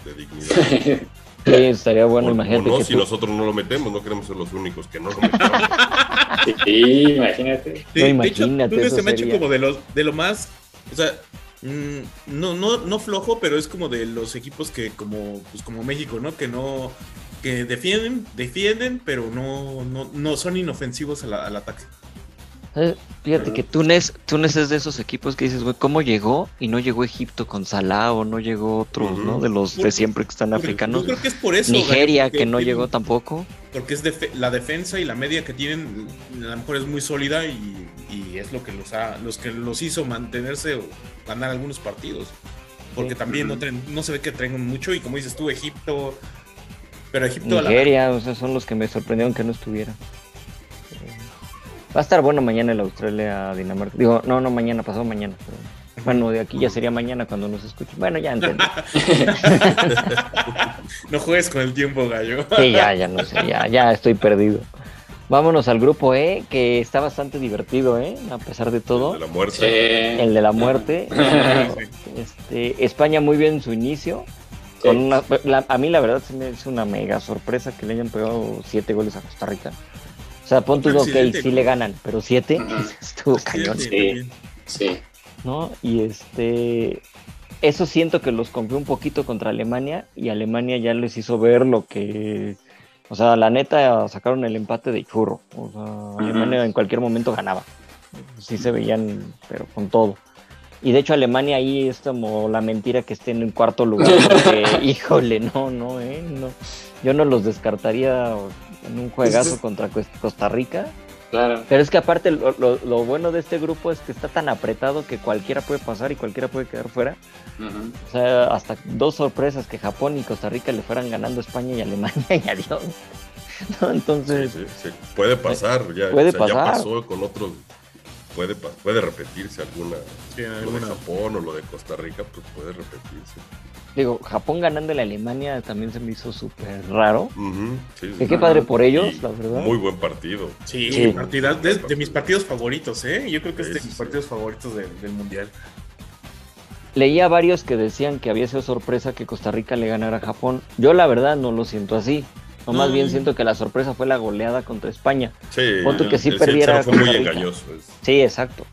de, dignidad. *laughs* Sí, estaría bueno, imagínate. no, si nosotros no lo metemos, no queremos ser los únicos que no lo metemos. *laughs* Sí, imagínate. Sí, imagínate. Túnez se me ha hecho como de, los, de lo más, o sea, mm, no, no, no flojo, pero es como de los equipos que como, pues como México, ¿no? Que no, que defienden, defienden, pero no, no, no son inofensivos al ataque. Fíjate que Túnez, Túnez es de esos equipos que dices, güey, ¿cómo llegó? Y no llegó Egipto con Salah o no llegó otros, ¿no? De los de siempre que están africanos. Yo creo que es por eso. Nigeria, que no llegó tampoco. Porque es la defensa y la media que tienen, a lo mejor es muy sólida y, es lo que los ha, los que los hizo mantenerse o ganar algunos partidos. Porque también no, no se ve que traen mucho y como dices tú, Egipto, pero Egipto... Nigeria, o sea, son los que me sorprendieron que no estuviera. Va a estar bueno mañana el Australia-Dinamarca. Digo, no, no, mañana, pasado mañana. bueno, de aquí ya sería mañana cuando nos escuchen. Bueno, ya entendí. *laughs* no juegues con el tiempo, gallo. sí, ya, ya no sé, ya, ya estoy perdido. Vámonos al grupo E, que está bastante divertido, ¿eh? A pesar de todo. El de la muerte. El de la muerte. *laughs* este, España muy bien en su inicio. Con una, a mí la verdad se me es una mega sorpresa que le hayan pegado siete goles a Costa Rica. O sea, pon tu ok, sí le ganan, pero siete *laughs* estuvo cañón. Sí, sí. ¿No? Y este. Eso siento que los confió un poquito contra Alemania y Alemania ya les hizo ver lo que. O sea, la neta sacaron el empate de churro. O sea, Alemania en cualquier momento ganaba. Sí se veían, pero con todo. Y de hecho Alemania ahí es como la mentira que esté en cuarto lugar. Porque, *laughs* híjole, no, no, eh, no. Yo no los descartaría en un juegazo contra Costa Rica. Claro. Pero es que aparte lo, bueno de este grupo es que está tan apretado que cualquiera puede pasar y cualquiera puede quedar fuera. O sea, hasta dos sorpresas que Japón y Costa Rica le fueran ganando España y Alemania *laughs* y adiós. Entonces... Puede pasar, ya, puede pasar. ya pasó con otros puede, puede repetirse alguna, lo de Japón o lo de Costa Rica, pues puede repetirse. Digo, Japón ganando la Alemania también se me hizo súper raro. qué padre por ellos, la verdad. Muy buen partido. Sí, de, mis partidos favoritos, ¿eh? Yo creo que es de mis partidos favoritos del Mundial. Leía varios que decían que había sido sorpresa que Costa Rica le ganara a Japón. Yo la verdad no lo siento así. No, más bien siento que la sorpresa fue la goleada contra España. Sí, que sí perdiera. Fue muy engañoso. Sí, exacto.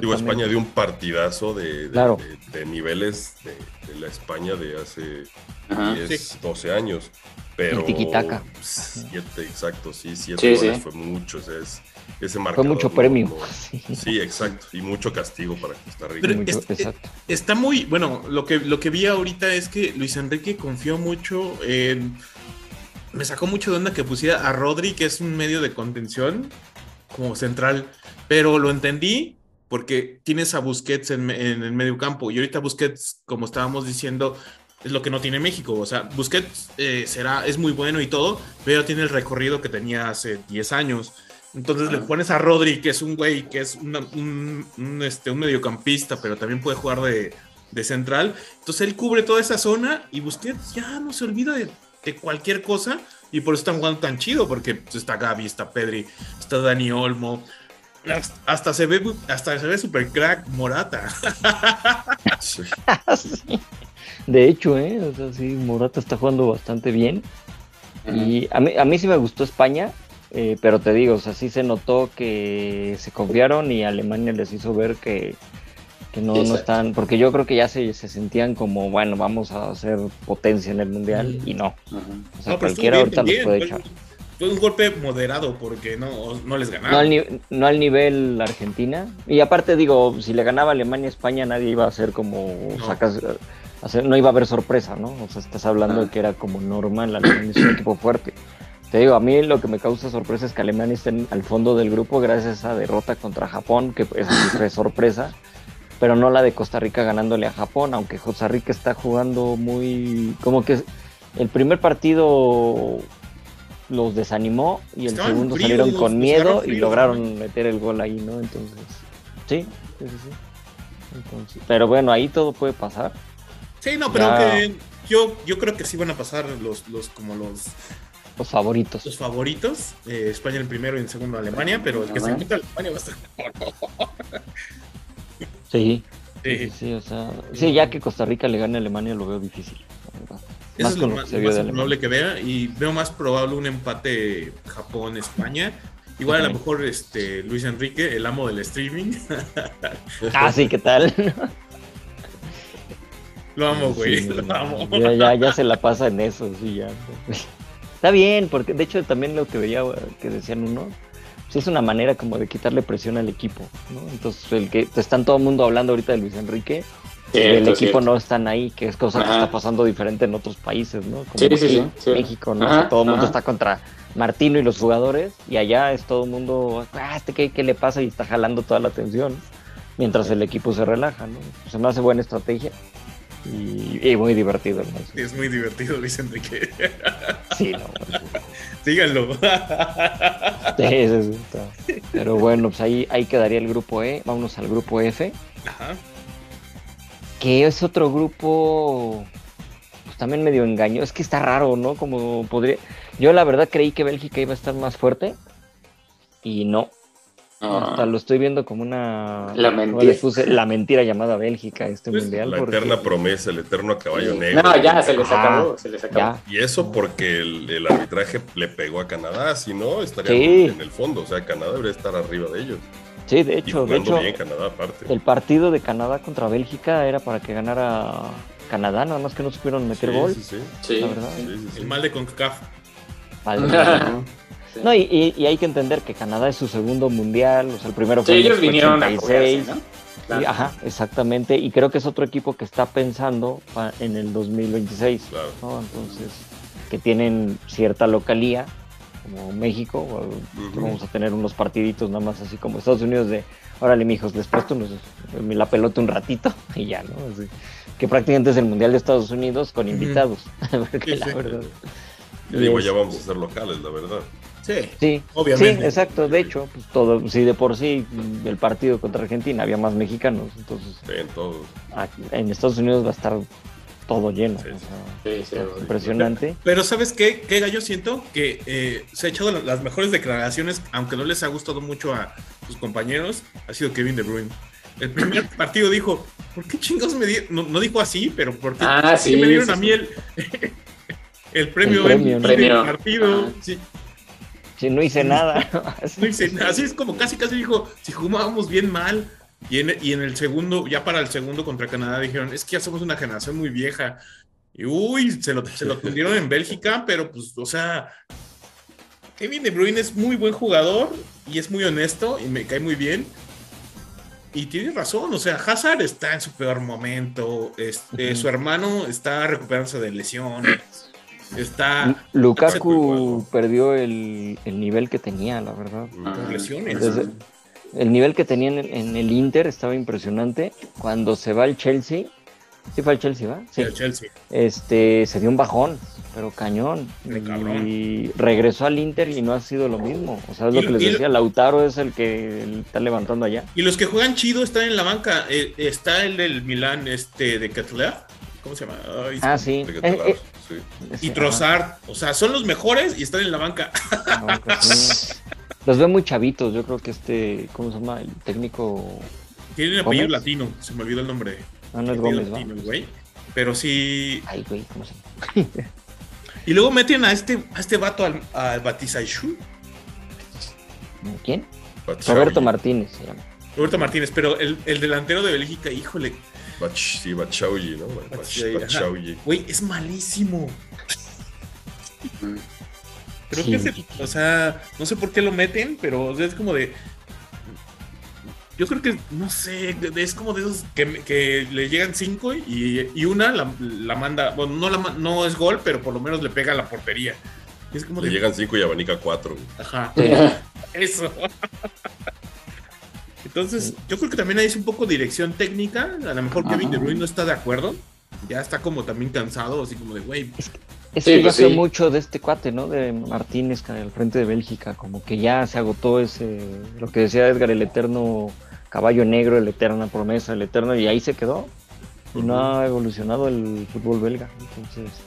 Digo, España dio un partidazo de, de, niveles de, la España de hace 10, 12 años. Pero. Siete, exacto, sí, siete goles fue mucho. ese fue mucho premio. *laughs* sí. exacto. Y mucho castigo para Costa Rica. está muy. Bueno, lo que, lo que vi ahorita es que Luis Enrique confió mucho en me sacó mucho de onda que pusiera a Rodri, que es un medio de contención, como central, pero lo entendí porque tienes a Busquets en, el medio campo y ahorita Busquets, como estábamos diciendo, es lo que no tiene México. O sea, Busquets eh, será, es muy bueno y todo, pero tiene el recorrido que tenía hace 10 años. Entonces le pones a Rodri, que es un güey, que es un, este, un mediocampista, pero también puede jugar de, de, central. Entonces él cubre toda esa zona y Busquets ya no se olvida de de cualquier cosa y por eso están jugando tan chido porque pues, está Gaby, está Pedri, está Dani Olmo. Hasta se ve hasta se ve super crack Morata. *laughs* *laughs* De hecho, ¿eh? O sea, sí, Morata está jugando bastante bien. Y a mí, a mí sí me gustó España, eh, pero te digo, o sea, sí se notó que se confiaron y Alemania les hizo ver que, que no, no están, porque yo creo que ya se, se, sentían como, bueno, vamos a hacer potencia en el mundial y no. O sea, cualquiera ahorita los puede echar. Fue un golpe moderado porque no, no les ganaron. No al, no al, nivel Argentina. Y aparte digo, si le ganaba Alemania España nadie iba a hacer como no. sacas, hacer, no iba a haber sorpresa, ¿no? O sea, estás hablando de que era como normal, Alemania es un equipo fuerte. Te digo, a mí lo que me causa sorpresa es que Alemania esté al fondo del grupo gracias a esa derrota contra Japón, que es *laughs* sorpresa pero no la de Costa Rica ganándole a Japón, aunque Costa Rica está jugando muy... como que el primer partido los desanimó y el segundo salieron con miedo y lograron meter el gol ahí, ¿no? Entonces, sí, sí, sí. pero bueno, ahí todo puede pasar. Sí, no, pero que yo, yo creo que sí van a pasar los, los como los Los favoritos. Los favoritos. Eh, España en primero y en segundo Alemania, pero el que se meta Alemania va a estar *laughs* Sí. Sí. Sí, o sea, sí, ya que Costa Rica le gane a Alemania lo veo difícil. Eso es lo más, probable que vea y veo más probable un empate Japón-España. Igual a lo mejor este Luis Enrique, el amo del streaming. *laughs* ah, sí, ¿qué tal? *laughs* lo amo, güey. lo amo. Ya, ya, se la pasa en eso, sí, ya. *laughs* Está bien, porque de hecho también lo que veía que decían uno, pues es una manera como de quitarle presión al equipo, ¿no? Entonces, el que están todo el mundo hablando ahorita de Luis Enrique, el equipo no están ahí, que es cosa que está pasando diferente en otros países, ¿no? Como sí, sí, sí, México, ¿no? todo el mundo está contra Martino y los jugadores, y allá es todo el mundo, ah, este qué, qué le pasa y está jalando toda la atención, mientras el equipo se relaja, ¿no? Se me hace buena estrategia. Y, muy divertido. ¿no? Es muy divertido, Luis Enrique. Sí, no. Díganlo. *laughs* Sí, sí, sí, Pero bueno, pues ahí, ahí quedaría el grupo E. Vámonos al grupo F. Ajá que es otro grupo pues, también medio engaño. Es que está raro, ¿no? Como podría. Yo la verdad creí que Bélgica iba a estar más fuerte y no. Ah. lo estoy viendo como una. La mentira. la mentira llamada Bélgica este pues, mundial. La eterna promesa, el eterno caballo negro. No, ya se les acabó. se les acabó. Y eso porque el, arbitraje le pegó a Canadá. Si no, estaría en el fondo. O sea, Canadá debería estar arriba de ellos. Sí, de hecho, de hecho el partido de Canadá contra Bélgica era para que ganara Canadá, nada más que no supieron meter gol. Sí, sí, la verdad. el mal de CONCACAF. No, y, y, hay que entender que Canadá es su segundo mundial, o sea, el primero fue en el 86. Ajá, exactamente, y creo que es otro equipo que está pensando en el 2026, claro. Entonces, que tienen cierta localía como México, vamos a tener unos partiditos nada más así como Estados Unidos de, órale mijos, les presto la pelota un ratito *laughs* y ya, ¿no? que prácticamente es el Mundial de Estados Unidos con invitados, *laughs* digo, ya vamos a ser locales, la verdad. Sí, sí, obviamente. Sí, exacto. De hecho, pues todo, si de por sí el partido contra Argentina había más mexicanos, entonces en, en Estados Unidos va a estar todo lleno. impresionante. Pero, ¿sabes qué, qué gallo siento? Que eh, se ha echado las mejores declaraciones, aunque no les ha gustado mucho a sus compañeros, ha sido Kevin De Bruyne. El primer *laughs* partido dijo, ¿por qué chingados me dieron? No, dijo así, pero ¿por qué, ah, me dieron a mí el, *laughs* el premio, el premio, partido? Ah. Sí. Sí. no hice nada. *laughs* no hice nada. Así es como casi, casi dijo, si jugábamos bien mal, y en, el segundo, ya para el segundo contra Canadá, dijeron, es que ya somos una generación muy vieja. Y uy, se lo, se lo tundieron en Bélgica, pero pues, o sea, Kevin De Bruyne es muy buen jugador y es muy honesto y me cae muy bien. Y tiene razón, o sea, Hazard está en su peor momento, este, su hermano está recuperándose de lesiones. Está. Lukaku perdió el, nivel que tenía, la verdad. lesiones el nivel que tenían en, el Inter estaba impresionante. Cuando se va al Chelsea, sí fue al Chelsea, ¿va? Sí, el Chelsea. Este, se dio un bajón, pero cañón. y regresó al Inter y no ha sido lo mismo. O sea, es lo que les decía, Lautaro es el que está levantando allá. Y los que juegan chido están en la banca. Eh, está el del Milán, este, de Catulea. ¿Cómo se llama? ah, sí. Eh, eh, y Trossard. O sea, son los mejores y están en la banca. *laughs* Los veo muy chavitos, yo creo que este, ¿cómo se llama? El técnico. Tiene un apellido latino, se me olvidó el nombre. Ah, no es Gómez, latino, güey. Pero sí. Ay, güey, ¿cómo se llama? y luego meten a este, a este vato al, al Batizaishu. ¿Quién? Roberto Martínez se llama. Roberto Martínez, pero el, el delantero de Bélgica, híjole. Bach, sí, Bachauji, ¿no? Bachauji. Güey, es malísimo. Creo que o sea, no sé por qué lo meten, pero es como de. Yo creo que, no sé, es como de esos que, le llegan cinco y, una la, manda, bueno, no, la, no es gol, pero por lo menos le pega a la portería. Es como le llegan cinco y abanica cuatro. Ajá. Eso. *laughs* Entonces, yo creo que también ahí es un poco dirección técnica. A lo mejor Kevin De Bruyne no está de acuerdo. Ya está como también cansado, así como de, güey, es que pues mucho de este cuate, ¿no? De Martínez al frente de Bélgica, como que ya se agotó ese, lo que decía Edgar, el eterno caballo negro, el eterna promesa, el eterno, y ahí se quedó. Y no ha evolucionado el fútbol belga. Entonces.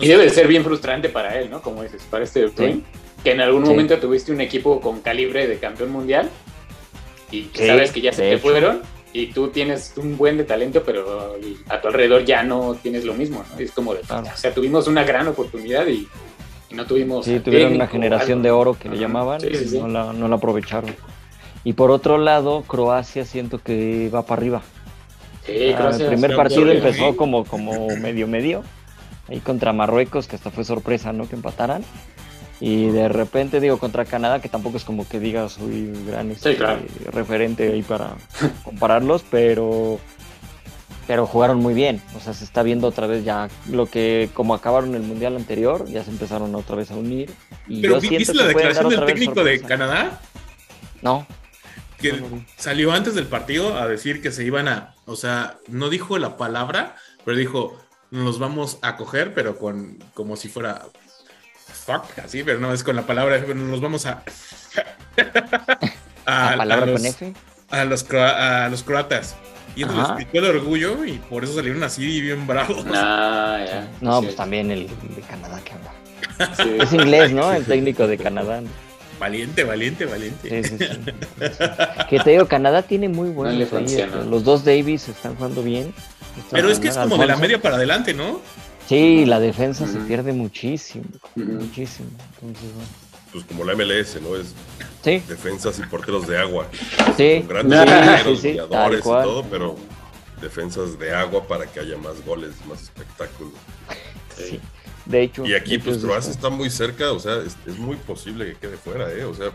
Y debe de ser bien frustrante para él, ¿no? Como dices, para este Bruin, que en algún momento tuviste un equipo con calibre de campeón mundial y que sabes que ya se te fueron y tú tienes un buen de talento, pero a tu alrededor ya no tienes lo mismo, ¿no? Es como de, o sea, tuvimos una gran oportunidad y, no tuvimos... Sí, tuvieron una generación de oro que le llamaban, y no, la, no la aprovecharon. Y por otro lado, Croacia siento que va para arriba. Sí, ah, el primer partido empezó como, como medio medio, ahí contra Marruecos, que hasta fue sorpresa, ¿no? Que empataran. Y de repente, digo, contra Canadá, que tampoco es como que digas, soy gran este, referente ahí para *laughs* compararlos, pero pero jugaron muy bien. O sea, se está viendo otra vez ya lo que, como acabaron el mundial anterior, ya se empezaron otra vez a unir. Y pero ¿viste la declaración del técnico de Canadá? No. Que salió antes del partido a decir que se iban a, o sea, no dijo la palabra, pero dijo, nos vamos a coger, pero con como si fuera fuck, así, pero no es con la palabra, nos vamos a. *laughs* a, palabra los, con F? A los, a los croatas. Y entonces les picó el orgullo y por eso salieron así bien bravos. No, pues también el de Canadá que anda. Es inglés, ¿no? El técnico de Canadá. Valiente, valiente, valiente. Sí, *laughs* que te digo, Canadá tiene muy buenos. Los dos Davis están jugando bien. Pero es que es como de la media para adelante, ¿no? Sí, la defensa se pierde muchísimo, muchísimo. Entonces, bueno. Pues como la MLS, ¿no? Es defensas y porteros de agua. Sí. Con grandes porteros, y todo, pero defensas de agua para que haya más goles, más espectáculo. Sí. De hecho. Y aquí, pues Croacia está muy cerca, o sea, es, muy posible que quede fuera, ¿eh? O sea,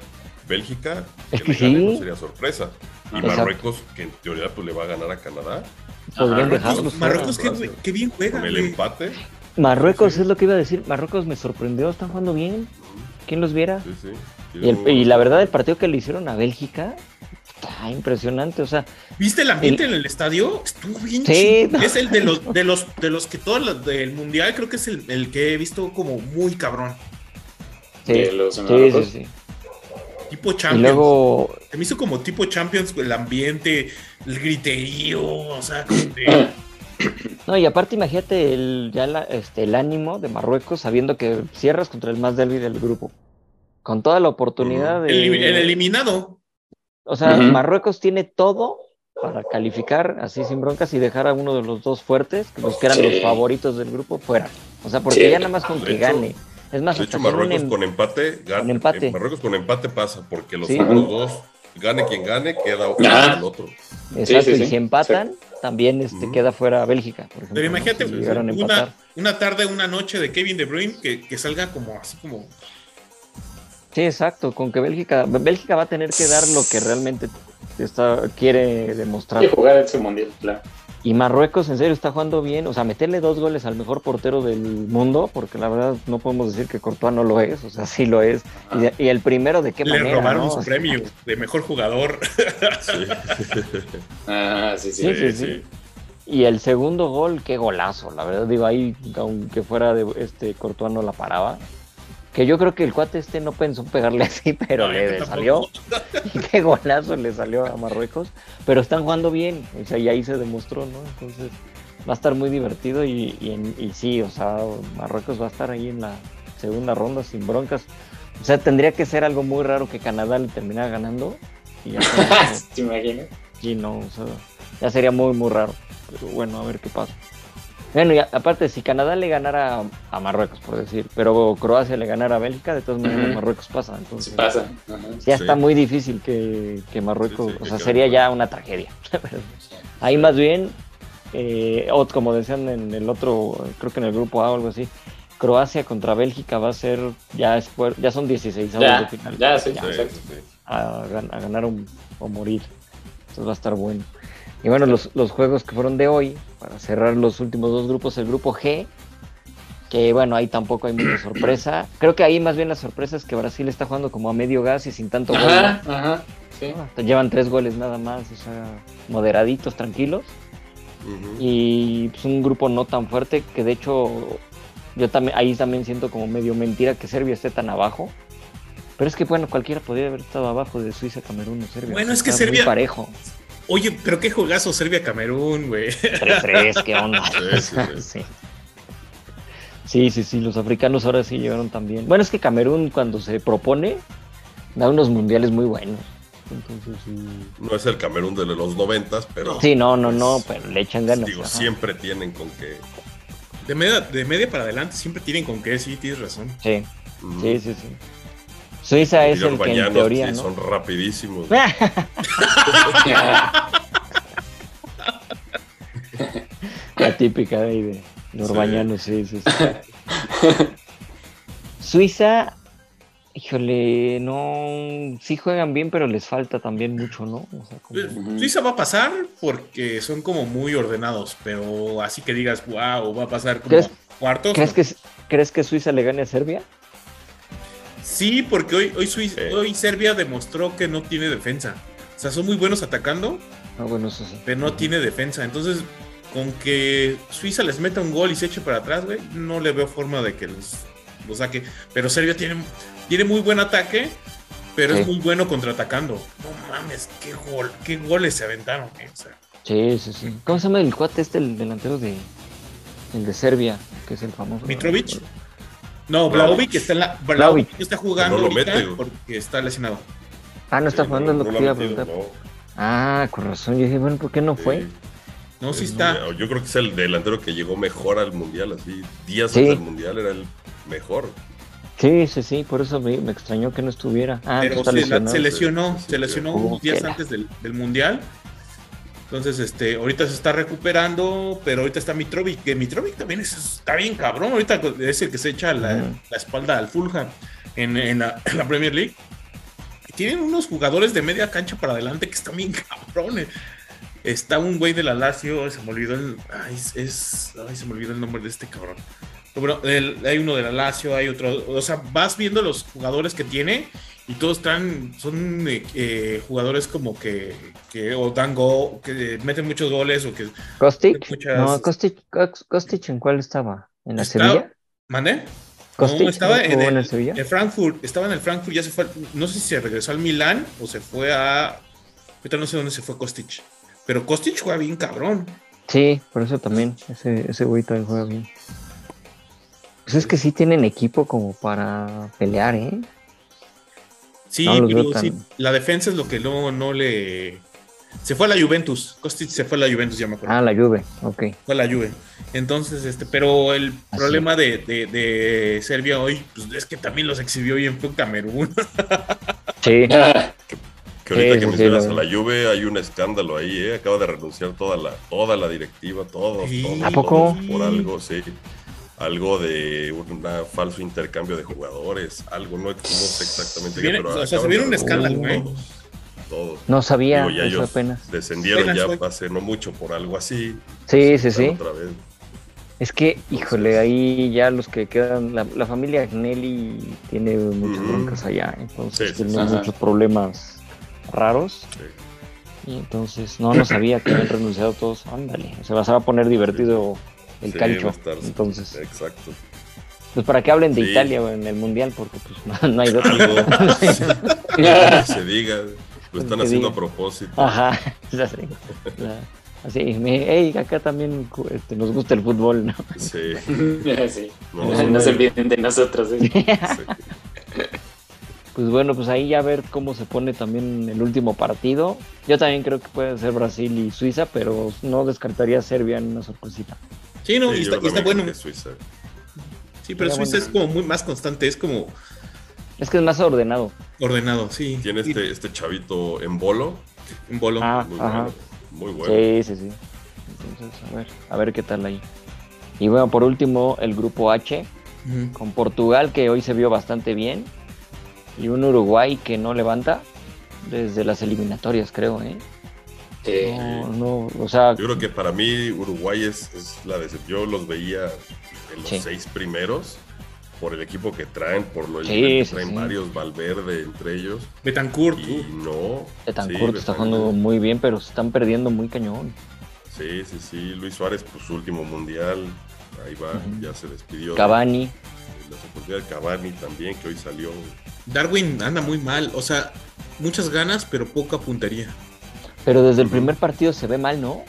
Bélgica, que, que no sería sorpresa. Y Marruecos, que en teoría pues le va a ganar a Canadá. Podrían dejarlos. Marruecos, qué, bien juega. Con el empate. Marruecos es lo que iba a decir. Marruecos me sorprendió, están jugando bien. ¿Quién los viera? Sí, sí. Y, la verdad, el partido que le hicieron a Bélgica, está impresionante, o sea. ¿Viste el ambiente en el estadio? Estuvo bien sí, *laughs* Es el de los, de los, de los que todos los del mundial, creo que es el, que he visto como muy cabrón. Sí, los sí, sí, Tipo Champions. Y luego. Se me hizo como tipo Champions, el ambiente, el griterío, o sea, *coughs* No, y aparte imagínate el, ya este, el ánimo de Marruecos sabiendo que cierras contra el más débil del grupo. Con toda la oportunidad de... El, eliminado. O sea, Marruecos tiene todo para calificar así sin broncas y dejar a uno de los dos fuertes, los que eran los favoritos del grupo, fuera. O sea, porque ya nada más con que gane. Es más, de hecho, Marruecos con empate, gana, empate. Marruecos con empate pasa, porque los otros dos, gane quien gane, queda el otro. Exacto, y si empatan, también este, queda fuera Bélgica. Por ejemplo, Pero imagínate una, una, tarde, una noche de Kevin De Bruyne que, que salga como así como Sí, exacto, con que Bélgica, Bélgica va a tener que dar lo que realmente está, quiere demostrar. Y jugar ese mundial, claro. Y Marruecos, en serio, está jugando bien. O sea, meterle dos goles al mejor portero del mundo, porque la verdad no podemos decir que Courtois no lo es. O sea, sí lo es. Y, el primero, ¿de qué Le manera? Le robaron su premio de mejor jugador. *laughs* ah, sí sí sí, sí Y el segundo gol, qué golazo. La verdad, digo, ahí, aunque fuera de este Courtois no la paraba. Que yo creo que el cuate este no pensó pegarle así, pero le salió. Y qué golazo le salió a Marruecos. Pero están jugando bien, o sea, y ahí se demostró, ¿no? Entonces va a estar muy divertido y, y, sí, o sea, Marruecos va a estar ahí en la segunda ronda sin broncas. O sea, tendría que ser algo muy raro que Canadá le terminara ganando. Y ya *laughs* ¿Te imaginas? Sí, no, o sea, ya sería muy, muy raro. Pero bueno, a ver qué pasa. Bueno, y aparte, si Canadá le ganara a Marruecos, por decir, pero Croacia le ganara a Bélgica, de todas maneras Marruecos pasa. Entonces, pasa. Ya está muy difícil que, Marruecos, o sea, sería ya una tragedia. *laughs* Ahí más bien, eh, como decían en el otro, creo que en el grupo A o algo así, Croacia contra Bélgica va a ser, ya, ya son 16 ya, de final. Ya, sí, a, ganar o morir. Entonces va a estar bueno. Y bueno, los, los, juegos que fueron de hoy, para cerrar los últimos dos grupos, el grupo G, que bueno, ahí tampoco hay mucha *clears throat* sorpresa. Creo que ahí más bien la sorpresa es que Brasil está jugando como a medio gas y sin tanto gol. Ajá, Llevan tres goles nada más, o sea, moderaditos, tranquilos. Y pues, un grupo no tan fuerte que de hecho yo también ahí también siento como medio mentira que Serbia esté tan abajo. Pero es que bueno, cualquiera podría haber estado abajo de Suiza, Camerún o Serbia. Bueno, es que Serbia muy parejo. Oye, pero qué juegazo Serbia-Camerún, güey. 3-3, qué onda. *laughs* Sí, Sí, sí, sí, los africanos ahora sí llegaron también. Bueno, es que Camerún cuando se propone da unos mundiales muy buenos. Entonces, sí. No es el Camerún de los noventas, pero Sí, no, no, pues, no, pero le echan ganas. digo, ajá. siempre tienen con que. De media, de media para adelante siempre tienen con qué, sí, tienes razón. Sí, mm, sí, sí, sí. Suiza es el que en teoría, sí, ¿no? son rapidísimos. *laughs* La típica ahí de los Sí. sí, sí, sí. Suiza, híjole, no, sí juegan bien, pero les falta también mucho, ¿no? O sea, como- Eh, Suiza va a pasar porque son como muy ordenados, pero así que digas, wow, va a pasar como ¿Crees- cuartos. ¿Crees no. que, ¿Crees que Suiza le gane a Serbia? Sí, porque hoy, hoy, Suiza- hoy Serbia demostró que no tiene defensa. O sea, son muy buenos atacando, Ah, bueno, eso sí. pero no tiene defensa. Entonces, con que Suiza les meta un gol y se eche para atrás, güey, no le veo forma de que los, los saque. Pero Serbia tiene, tiene muy buen ataque, pero Sí. es muy bueno contraatacando. No mames, qué gol, qué goles se aventaron. eh, o sea. Sí, sí, sí. ¿Cómo se llama el cuate este, el delantero de, el de Serbia, que es el famoso? Mitrovic. No, Vlaovic está en la. Vlahovic está jugando No lo mete, porque está lesionado. Ah, no está Sí, jugando, es lo no que iba a metido, preguntar. no. Ah, con razón. Yo dije, bueno, ¿por qué no fue? Sí. No, sí Pues está. Yo creo que es el delantero que llegó mejor al mundial, así. Días Sí. antes del mundial era el mejor. Sí, sí, sí, por eso me, me extrañó que no estuviera. Ah, pero está se, la- lesionado. se lesionó, Sí, se lesionó unos días antes del, del mundial. Entonces, este, ahorita se está recuperando, pero ahorita está Mitrovic, que Mitrovic también es- está bien cabrón. Ahorita es el que se echa la, espalda al Fulham en, en la, en la Premier League. Y tienen unos jugadores de media cancha para adelante que están bien cabrones. Está un güey de la Lazio, se me olvidó el. Ay, es, ay, se me olvidó el nombre de este cabrón. Bueno, el- hay uno de la Lazio, hay otro. O sea, vas viendo los jugadores que tiene y todos están. Son eh, jugadores como que, que. O dan go, que meten muchos goles o que. ¿Kostic? muchas- No, Kostic, Kos- Kostic, ¿en cuál estaba? ¿En la Sevilla? ¿Mandé? ¿Kostic? No, estaba en ¿Jugó el, el Sevilla? en Frankfurt. Estaba en el Frankfurt, ya se fue. No sé si se regresó al Milán o se fue a. Ahorita no sé dónde se fue Kostic. Pero Kostic juega bien cabrón. Sí, por eso también. Ese, ese güey también juega bien. Pues es que sí tienen equipo como para pelear, ¿eh? Sí, No pero sí, la defensa es lo que no, no le. Se fue a la Juventus. Kostic se fue a la Juventus, ya me acuerdo. Ah, la Juve, ok. Fue a la Juve. Entonces, este, pero el Así. problema de, de- de Serbia hoy, pues es que también los exhibió bien fue Camerún. *laughs* Sí, *laughs* Que ahorita Sí, que mencionas sí, a la Juve hay un escándalo ahí, ¿eh? Acaba de renunciar toda la, toda la directiva, todos, Sí. todos, ¿A poco? todos por algo, sí. Algo de un falso intercambio de jugadores, algo, no, no sé exactamente Viene- pero o sea, se un escándalo, ¿eh? Todos, todos. no sabía Digo, ya eso ellos apenas. descendieron Apenas ya fue. hace no mucho por algo así. Sí, sí, sí. Otra vez. Es que, híjole, ahí ya los que quedan, la, la familia Agnelli tiene muchas broncas allá, entonces Sí, sí, tiene sí. muchos problemas raros. Sí. Y entonces, no, no sabía que habían renunciado todos. Ándale, se va, se va a poner divertido el Sí, estar- Entonces, Exacto. pues para que hablen de Sí. Italia o en el mundial, porque pues *laughs* no, no hay *laughs* que se diga, lo están haciendo a propósito. Ajá, *laughs* así. Así, me, hey, acá también este, nos gusta el fútbol, ¿no? Sí. sí. No, se olviden de nosotros. ¿eh? sí. Pues bueno, pues ahí ya ver cómo se pone también el último partido. Yo también creo que puede ser Brasil y Suiza, pero no descartaría Serbia en una sorpresita. Sí, no, Sí, y está, y está también bueno. Suiza. Sí, pero Suiza bueno. es como muy más constante, es como Es que es más ordenado. ordenado, sí. Tiene este, este chavito en bolo. un bolo. Ah, Muy ajá. bueno. Muy bueno. Sí, sí, sí. Entonces, a ver, a ver qué tal ahí. Y bueno, por último, el grupo H, con Portugal, que hoy se vio bastante bien, y un Uruguay que no levanta desde las eliminatorias, creo, ¿eh? Sí. No, no, o sea, Yo creo que para mí Uruguay es, es la decepción. Yo los veía en los Sí. seis primeros por el equipo que traen, por lo el Sí, que traen sí. varios, Valverde entre ellos. Betancourt, Y uh, no. Betancourt sí, está jugando muy bien, pero se están perdiendo muy cañón. Sí, sí, sí. Luis Suárez, pues su último mundial. Ahí va, ya se despidió. de- Cavani, La oportunidad de Cavani también, que hoy salió. Darwin anda muy mal, o sea, muchas ganas, pero poca puntería. Pero desde el primer partido se ve mal, ¿no?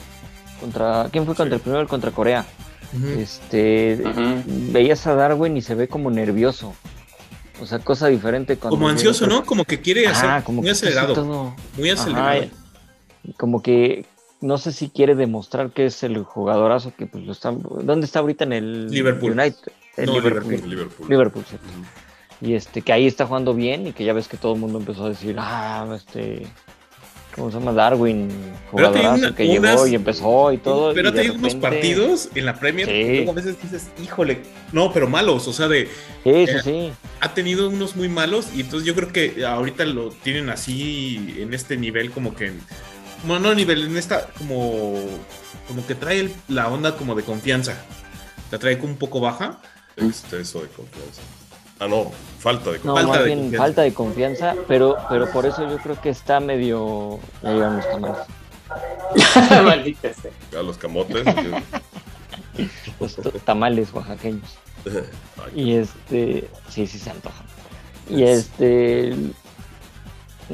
Contra ¿Quién fue contra Sí. el primero? Contra Corea. Este, veías a Darwin y se ve como nervioso. O sea, cosa diferente. como ansioso, ¿no? Como que quiere hacer como muy acelerado. Muy acelerado. como que no sé si quiere demostrar que es el jugadorazo que pues lo está. ¿Dónde está ahorita en el Liverpool? United. Liverpool. Liverpool. Liverpool, Y este, que ahí está jugando bien y que ya ves que todo el mundo empezó a decir, ah, este, ¿cómo se llama? Darwin, jugadorazo que llegó y empezó y todo. Pero te unos partidos en la Premier que a veces dices, híjole, no, pero malos, o sea, de. Sí, sí, eh, sí. Ha tenido unos muy malos y entonces yo creo que ahorita lo tienen así en este nivel como que bueno, no nivel, en esta como, como que trae la onda como de confianza. La trae como un poco baja. Exceso de confianza. Ah, no, falta de confianza. No, falta, de confianza. falta de confianza, pero, pero por eso yo creo que está medio. *laughs* Ya llegan los tamales. Maldita A los camotes. *laughs* los tamales oaxaqueños. y este. Sí, sí se antojan. Y este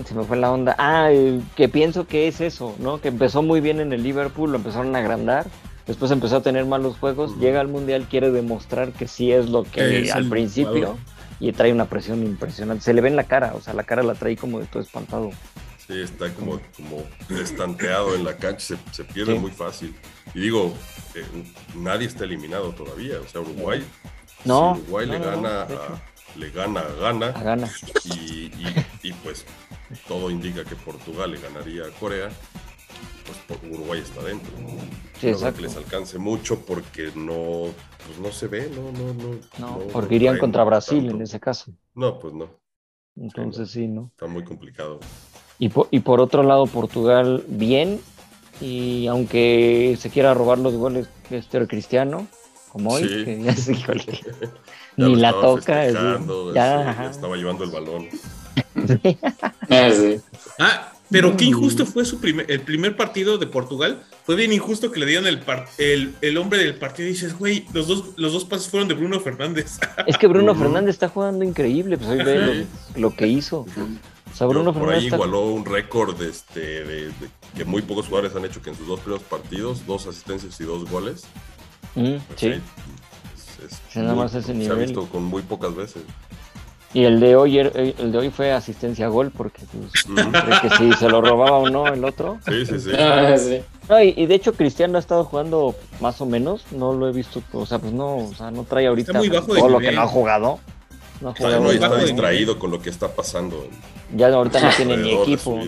se me fue la onda. Ah, que pienso que es eso, ¿no? Que empezó muy bien en el Liverpool, lo empezaron a agrandar, después empezó a tener malos juegos, llega al Mundial, quiere demostrar que sí es lo que al principio y trae una presión impresionante. Se le ve en la cara, o sea, la cara la trae como de todo espantado. Sí, está como, como estanteado en la cancha, se, pierde muy fácil. Y digo, eh, nadie está eliminado todavía, o sea, Uruguay, no, Uruguay le gana le gana, gana. gana. Y, y, pues todo indica que Portugal le ganaría a Corea, pues Uruguay está dentro. Sí, no que les alcance mucho porque no, pues no se ve, no, no, no. No, porque irían contra Brasil en ese caso. No, pues no. Entonces sí, ¿no? Está muy complicado. Y por, y por otro lado, Portugal bien, y aunque se quiera robar los goles este Cristiano, como hoy, que ya se, *laughs* ni la toca. ya, estaba llevando el balón. *laughs* Ah, ah, pero qué injusto fue su primer, el primer partido de Portugal. Fue bien injusto que le dieron el, el, el hombre del partido y dices, güey, los dos, los dos pases fueron de Bruno Fernández. *laughs* Es que Bruno Fernández está jugando increíble, pues hoy ve lo, que hizo. O sea, Bruno por ahí igualó un récord este, de, que muy pocos jugadores han hecho que en sus dos primeros partidos, dos asistencias y dos goles. Mm, sí nada más ese nivel. Se ha visto con muy pocas veces. Y el de hoy er, el de hoy fue asistencia a gol porque pues, *laughs* que si se lo robaba o no el otro. Sí, sí, sí. Ah, y, de hecho Cristiano ha estado jugando más o menos, no lo he visto, o sea, pues no, o sea, no trae ahorita todo lo que no ha jugado. No ha jugado. Está, distraído con lo que está pasando. Ya ahorita no tiene ni equipo.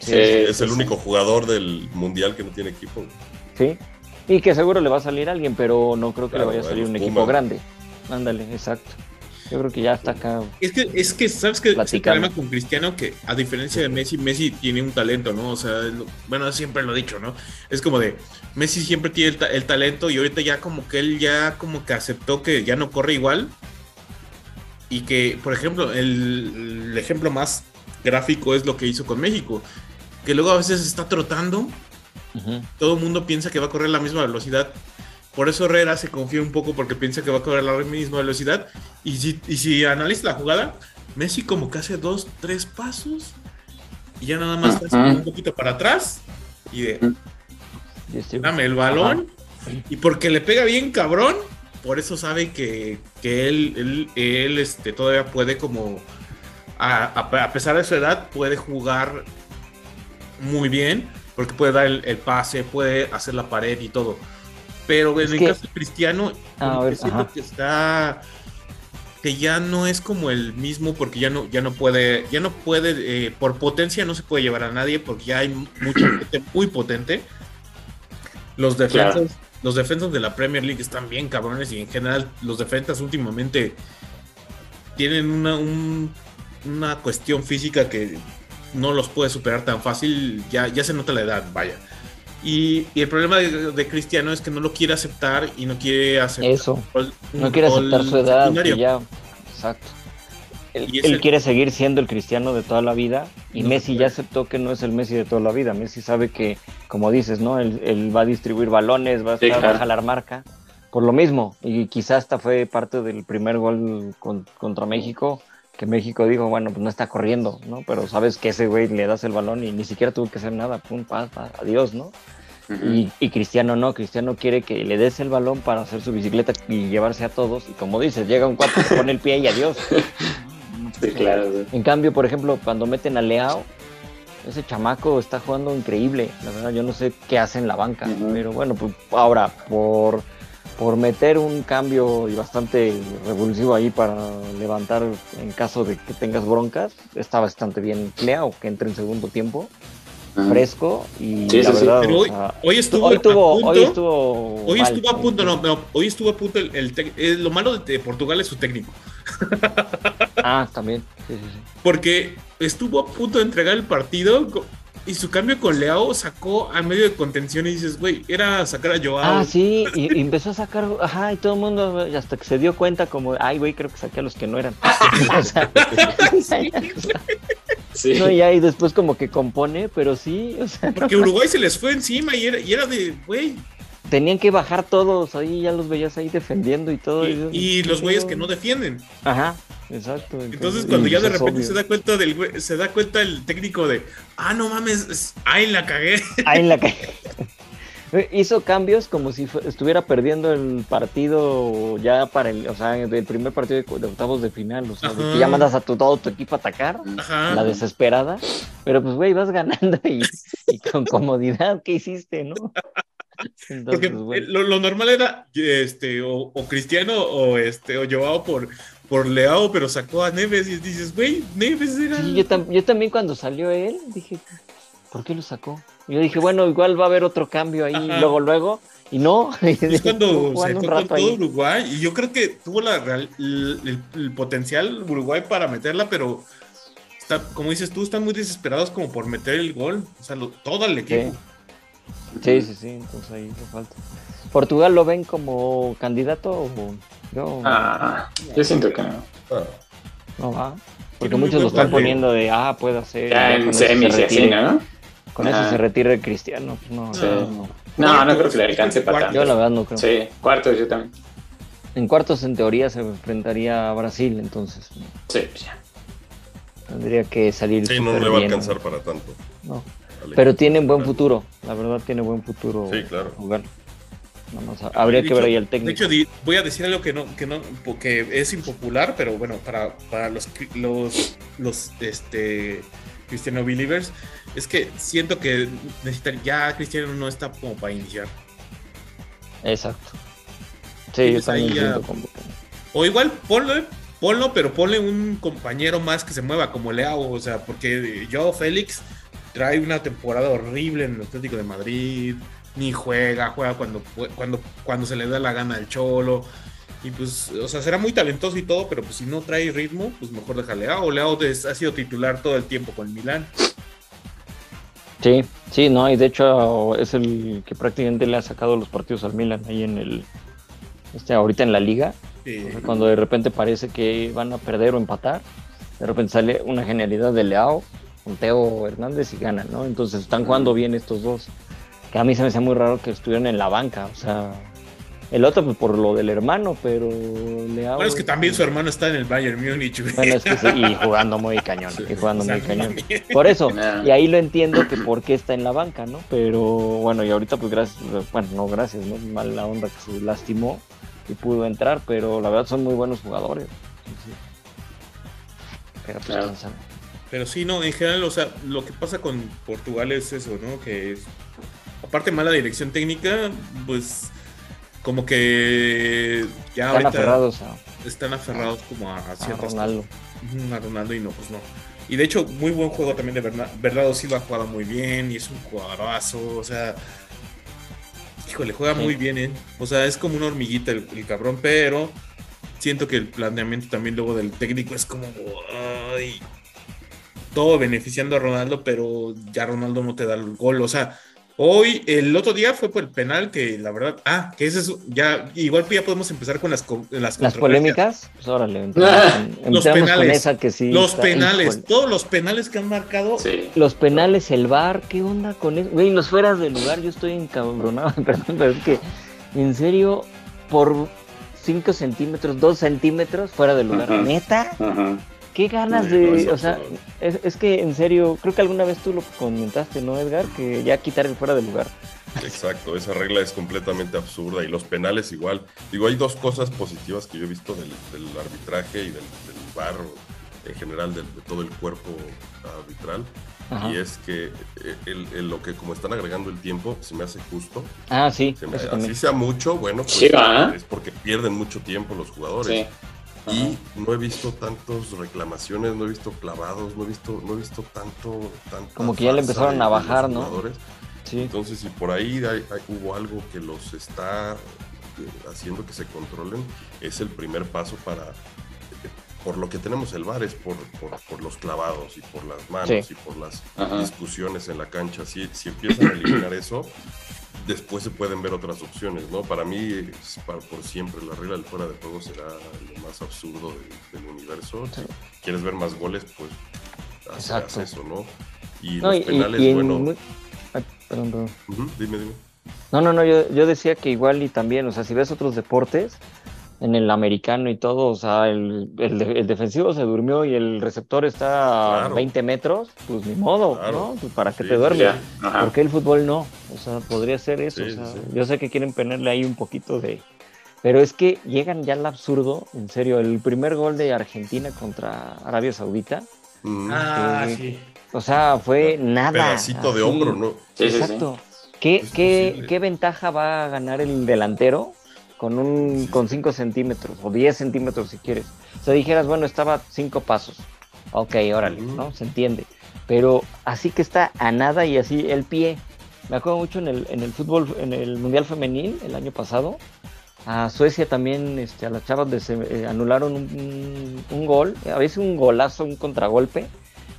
es el único jugador del mundial que no tiene equipo. Sí. Y que seguro le va a salir alguien, pero no creo que le vaya a salir un equipo grande. Ándale, exacto. Yo creo que ya está acá. Es que, es que ¿sabes qué? Es el problema con Cristiano que, a diferencia de Messi, Messi tiene un talento, ¿no? O sea, bueno, siempre lo he dicho, ¿no? Es como de, Messi siempre tiene el, talento y ahorita ya como que él ya como que aceptó que ya no corre igual. Y que, por ejemplo, el, el ejemplo más gráfico es lo que hizo con México. Que luego a veces está trotando todo el mundo piensa que va a correr a la misma velocidad. Por eso Herrera se confía un poco porque piensa que va a correr a la misma velocidad. Y si, y si analiza la jugada, Messi como que hace dos, tres pasos y ya nada más está un poquito para atrás y de dame el balón. Y porque le pega bien cabrón, por eso sabe que, él, él, este, todavía puede como, a, a pesar de su edad, puede jugar muy bien porque puede dar el, pase, puede hacer la pared y todo. Pero en el caso de Cristiano, siento que está que ya no es como el mismo porque ya no ya no puede ya no puede eh, por potencia no se puede llevar a nadie porque ya hay mucha *clears throat* gente muy potente. Los defensas los defensas de la Premier League están bien cabrones y en general los defensas últimamente tienen una una cuestión física que no los puede superar tan fácil, ya, ya se nota la edad, vaya. Y, el problema de, Cristiano es que no lo quiere aceptar y no quiere aceptar. Eso. no quiere aceptar su edad. Ya, exacto. Él, quiere seguir siendo el cristiano de toda la vida y Messi ya aceptó que no es el Messi de toda la vida. Messi sabe que, como dices, ¿no? Él, va a distribuir balones, va a, estar, a jalar marca. Por lo mismo, y quizás hasta fue parte del primer gol contra México, que México dijo, bueno, pues no está corriendo, ¿no? Pero sabes que ese güey le das el balón y ni siquiera tuvo que hacer nada, pum, paz, adiós, ¿no? y, y, Cristiano no, Cristiano quiere que le des el balón para hacer su bicicleta y llevarse a todos. Y como dices, llega un cuarto, se pone el pie y adiós. *laughs* Sí, claro. En cambio, por ejemplo, cuando meten a Leao, ese chamaco está jugando increíble. La verdad, yo no sé qué hace en la banca. Pero bueno, pues ahora, por, por meter un cambio y bastante revulsivo ahí para levantar en caso de que tengas broncas, está bastante bien Leao, que entre en segundo tiempo fresco y sí, la sí, verdad, Pero hoy, o sea, hoy estuvo hoy tuvo, punto, hoy estuvo, hoy estuvo a punto, no, no, hoy estuvo a punto el, el tec- eh, lo malo de, Portugal es su técnico, Ah, también. Sí, sí, sí. porque estuvo a punto de entregar el partido y su cambio con Leao sacó a medio de contención y dices, güey, era sacar a Joao. Ah, sí, y, y empezó a sacar, ajá, y todo el mundo hasta que se dio cuenta como, ay, güey, creo que saqué a los que no eran. *laughs* o sea, Sí. no, y ya, y después como que compone, pero sí, o sea, Porque Uruguay se les fue encima y era, y era de, güey, tenían que bajar todos, ahí ya los veías ahí defendiendo y todo. y, y los güeyes que no defienden. Ajá, exacto. Entonces cuando ya de pues es repente obvio. se da cuenta del se da cuenta el técnico de, ah, no mames, es- ay, la cagué. *laughs* En la calle. *laughs* Hizo cambios como si estuviera perdiendo el partido ya para el, o sea, del primer partido de, de octavos de final, o sea, que ya mandas a tu, todo tu equipo a atacar, Ajá. la desesperada, pero pues güey, vas ganando y, y con *laughs* comodidad, ¿qué hiciste, no? Entonces, Porque bueno. eh, lo, lo normal era este o, o Cristiano o este o Joao por por Leao, pero sacó a Neves y dices, güey, Neves era Sí, yo, tam- yo también cuando salió él dije, ¿por qué lo sacó? Yo dije, bueno, igual va a haber otro cambio ahí, Ajá. luego, luego, y no. *laughs* es cuando se fue con todo ahí. Uruguay y yo creo que tuvo la el, el- el potencial Uruguay para meterla, pero está, como dices tú, están muy desesperados como por meter el gol, o sea, lo- todo el equipo. Sí, sí, sí, entonces ahí le falta. ¿Portugal lo ven como candidato o yo Ah, yo siento que no. No va? Porque muchos lo están poniendo de, ah, puede ser. Ya ya en con eso semis se y así, retire- ¿no? Con eso se retire Cristiano. Pues no, Sí. no. No, no creo que le alcance para Cuarto. Yo la tanto. verdad no creo. Sí, cuartos yo también. En cuartos en teoría se enfrentaría a Brasil, entonces ¿no? Sí, pues ya. tendría que salir sí, no le va a bien, alcanzar para tanto. ¿no? Pero tienen buen futuro, la verdad tiene buen futuro Sí, claro. jugar. Habría De que ver hecho- ahí el De técnico. hecho, di- voy a decir algo que no, que no, que es impopular, pero bueno, para, para los, los, los este, Cristiano Believers, es que siento que necesitan, ya Cristiano no está como para iniciar. Exacto. Sí, yo también a- siento como que- O igual ponlo, ponlo, pero ponle un compañero más que se mueva como Leao, o sea, porque yo Félix trae una temporada horrible en el Atlético de Madrid, ni juega, juega cuando cuando cuando se le da la gana al Cholo. Y pues, o sea, será muy talentoso y todo, pero pues si no trae ritmo, pues mejor deja a Leao. Leao des- ha sido titular todo el tiempo con el Milán. Sí, sí, no, y de hecho es el que prácticamente le ha sacado los partidos al Milan ahí en el, este, ahorita en la liga, o sea, cuando de repente parece que van a perder o empatar, de repente sale una genialidad de Leao con Teo Hernández y ganan, ¿no? Entonces están jugando bien estos dos, que a mí se me hacía muy raro que estuvieran en la banca, o sea, el otro pues por lo del hermano, pero Leao... bueno, es que también su hermano está en el Bayern Múnich. güey. Bueno, es que sí, y *laughs* jugando muy cañón, y jugando O sea, muy cañón. Por eso, y ahí lo entiendo que por qué está en la banca, ¿no? Pero bueno, y ahorita pues gracias, bueno, no gracias, ¿no? Mala onda que se lastimó y pudo entrar, pero la verdad son muy buenos jugadores. Sí, sí. Pero pues Claro. quién sabe. Pero sí, no, en general, o sea, lo que pasa con Portugal es eso, ¿no? Que es, aparte mala dirección técnica, pues como que ya Están aferrados a, están aferrados como a, a a ciertas Ronaldo. cosas. A Ronaldo y no, pues no. Y de hecho, muy buen juego también de Berna- Bernardo Silva ha jugado muy bien y es un jugadorazo, o sea, híjole, juega Sí. muy bien, ¿eh? O sea, es como una hormiguita el, el cabrón, pero siento que el planteamiento también luego del técnico es como, ay, todo beneficiando a Ronaldo, pero ya Ronaldo no te da el gol, o sea, hoy, el otro día fue por el penal que la verdad, ah, que ese es, ya, igual ya podemos empezar con las, co- las, Las polémicas, pues órale, empezamos, con- *laughs* Los con penales. esa que sí. Los está- penales, híjole. todos los penales que han marcado. Sí. Los penales, el bar, ¿qué onda con eso? Güey, los fueras de lugar, yo estoy encabronado, *laughs* perdón, pero es que, en serio, por 5 centímetros, 2 centímetros fuera de lugar. Ajá. ¿Neta? Ajá. ¿Qué ganas Sí, no, de...? es o sea, es, es que en serio, creo que alguna vez tú lo comentaste, ¿no, Edgar? Que ya quitar el fuera de lugar. Exacto, esa regla es completamente absurda y los penales igual. Digo, hay dos cosas positivas que yo he visto del, arbitraje y del, del VAR en general de, todo el cuerpo arbitral. Y es que eh, lo que como están agregando el tiempo se me hace justo. Ah, sí. así sea mucho, bueno, pues es porque pierden mucho tiempo los jugadores. Y no he visto tantas reclamaciones, no he visto clavados, no he visto, no he visto tanto, tanto Como que ya le empezaron a bajar, ¿no? Sí. Entonces, si por ahí hubo algo que los está eh, haciendo que se controlen, es el primer paso para por lo que tenemos el bar es por, por, los clavados y por las manos y por las discusiones en la cancha. Si, si empiezan a eliminar eso, después se pueden ver otras opciones, ¿no? Para mí, para, por siempre, la regla del fuera de juego será lo más absurdo del, universo. Si quieres ver más goles, pues haz, eso, ¿no? Y los penales, bueno... perdón, perdón. dime, dime. No, no, no, yo, yo decía que igual y también, o sea, si ves otros deportes, en el americano y todo, o sea, el, el, defensivo se durmió y el receptor está a 20 metros, pues ni modo, ¿no? Pues, ¿Para qué te duermes? ¿Por qué el fútbol no? O sea, podría ser eso. o sea, yo sé que quieren ponerle ahí un poquito de... Pero es que llegan ya al absurdo, en serio, el primer gol de Argentina contra Arabia Saudita. Mm. Ah, sí. O sea, fue nada. Pedacito de hombro, ¿no? Exacto. ¿Qué, qué, ¿Qué ventaja va a ganar el delantero con un con 5 centímetros o 10 centímetros si quieres. O sea, dijeras, bueno, estaba 5 pasos. Ok, órale, ¿no? Se entiende. Pero así que está a nada y así el pie. Me acuerdo mucho en el, en el fútbol, en el Mundial Femenil el año pasado. A Suecia también, este, a las chavas se, eh, anularon un, un, gol, a veces un golazo, un contragolpe.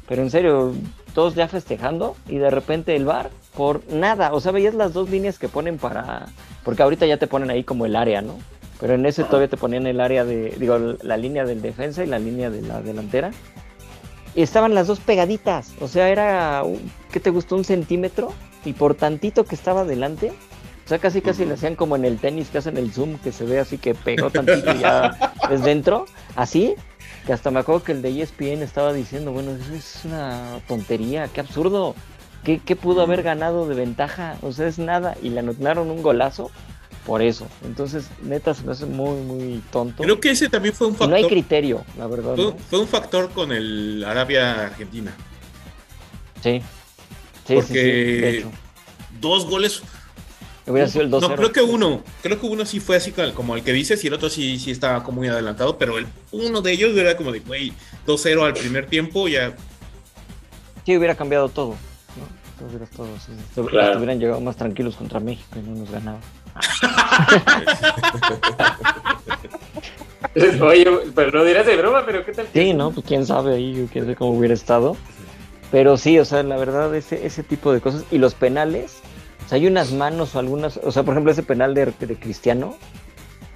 Pero en serio, todos ya festejando y de repente el bar por nada. O sea, veías las dos líneas que ponen para. Porque ahorita ya te ponen ahí como el área, ¿no? Pero en ese todavía te ponían el área de. Digo, la línea del defensa y la línea de la delantera. Y estaban las dos pegaditas. O sea, era. ¿Qué te gustó? Un centímetro. Y por tantito que estaba adelante. O sea, casi casi le hacían como en el tenis que hacen el zoom, que se ve así que pegó tantito y ya *laughs* es dentro. Así que hasta me acuerdo que el de ESPN estaba diciendo, bueno, eso es una tontería, qué absurdo. ¿Qué, pudo haber ganado de ventaja? O sea, es nada. Y le anotaron un golazo por eso. Entonces, neta, se me hace muy, muy tonto. Creo que ese también fue un factor. no hay criterio, la verdad. Fue, un factor con el Arabia-Argentina. Sí. Sí, Porque sí, dos goles Hubiera sido el 2 No, creo que uno, creo que uno sí fue así como el que dices y el otro sí, sí estaba como muy adelantado, pero el, uno de ellos era como de, güey, 2-0 al primer tiempo, ya. Sí, hubiera cambiado todo. ¿No? Hubiera Estuvieran llegado más tranquilos contra México y no nos ganaban. *laughs* Oye, pero no dirás de broma, pero ¿qué tal? Sí, no, pues quién sabe ahí, quién sabe cómo hubiera estado. Pero sí, o sea, la verdad, ese, ese tipo de cosas. Y los penales, o sea, hay unas manos o algunas, o sea, por ejemplo, ese penal de, de Cristiano.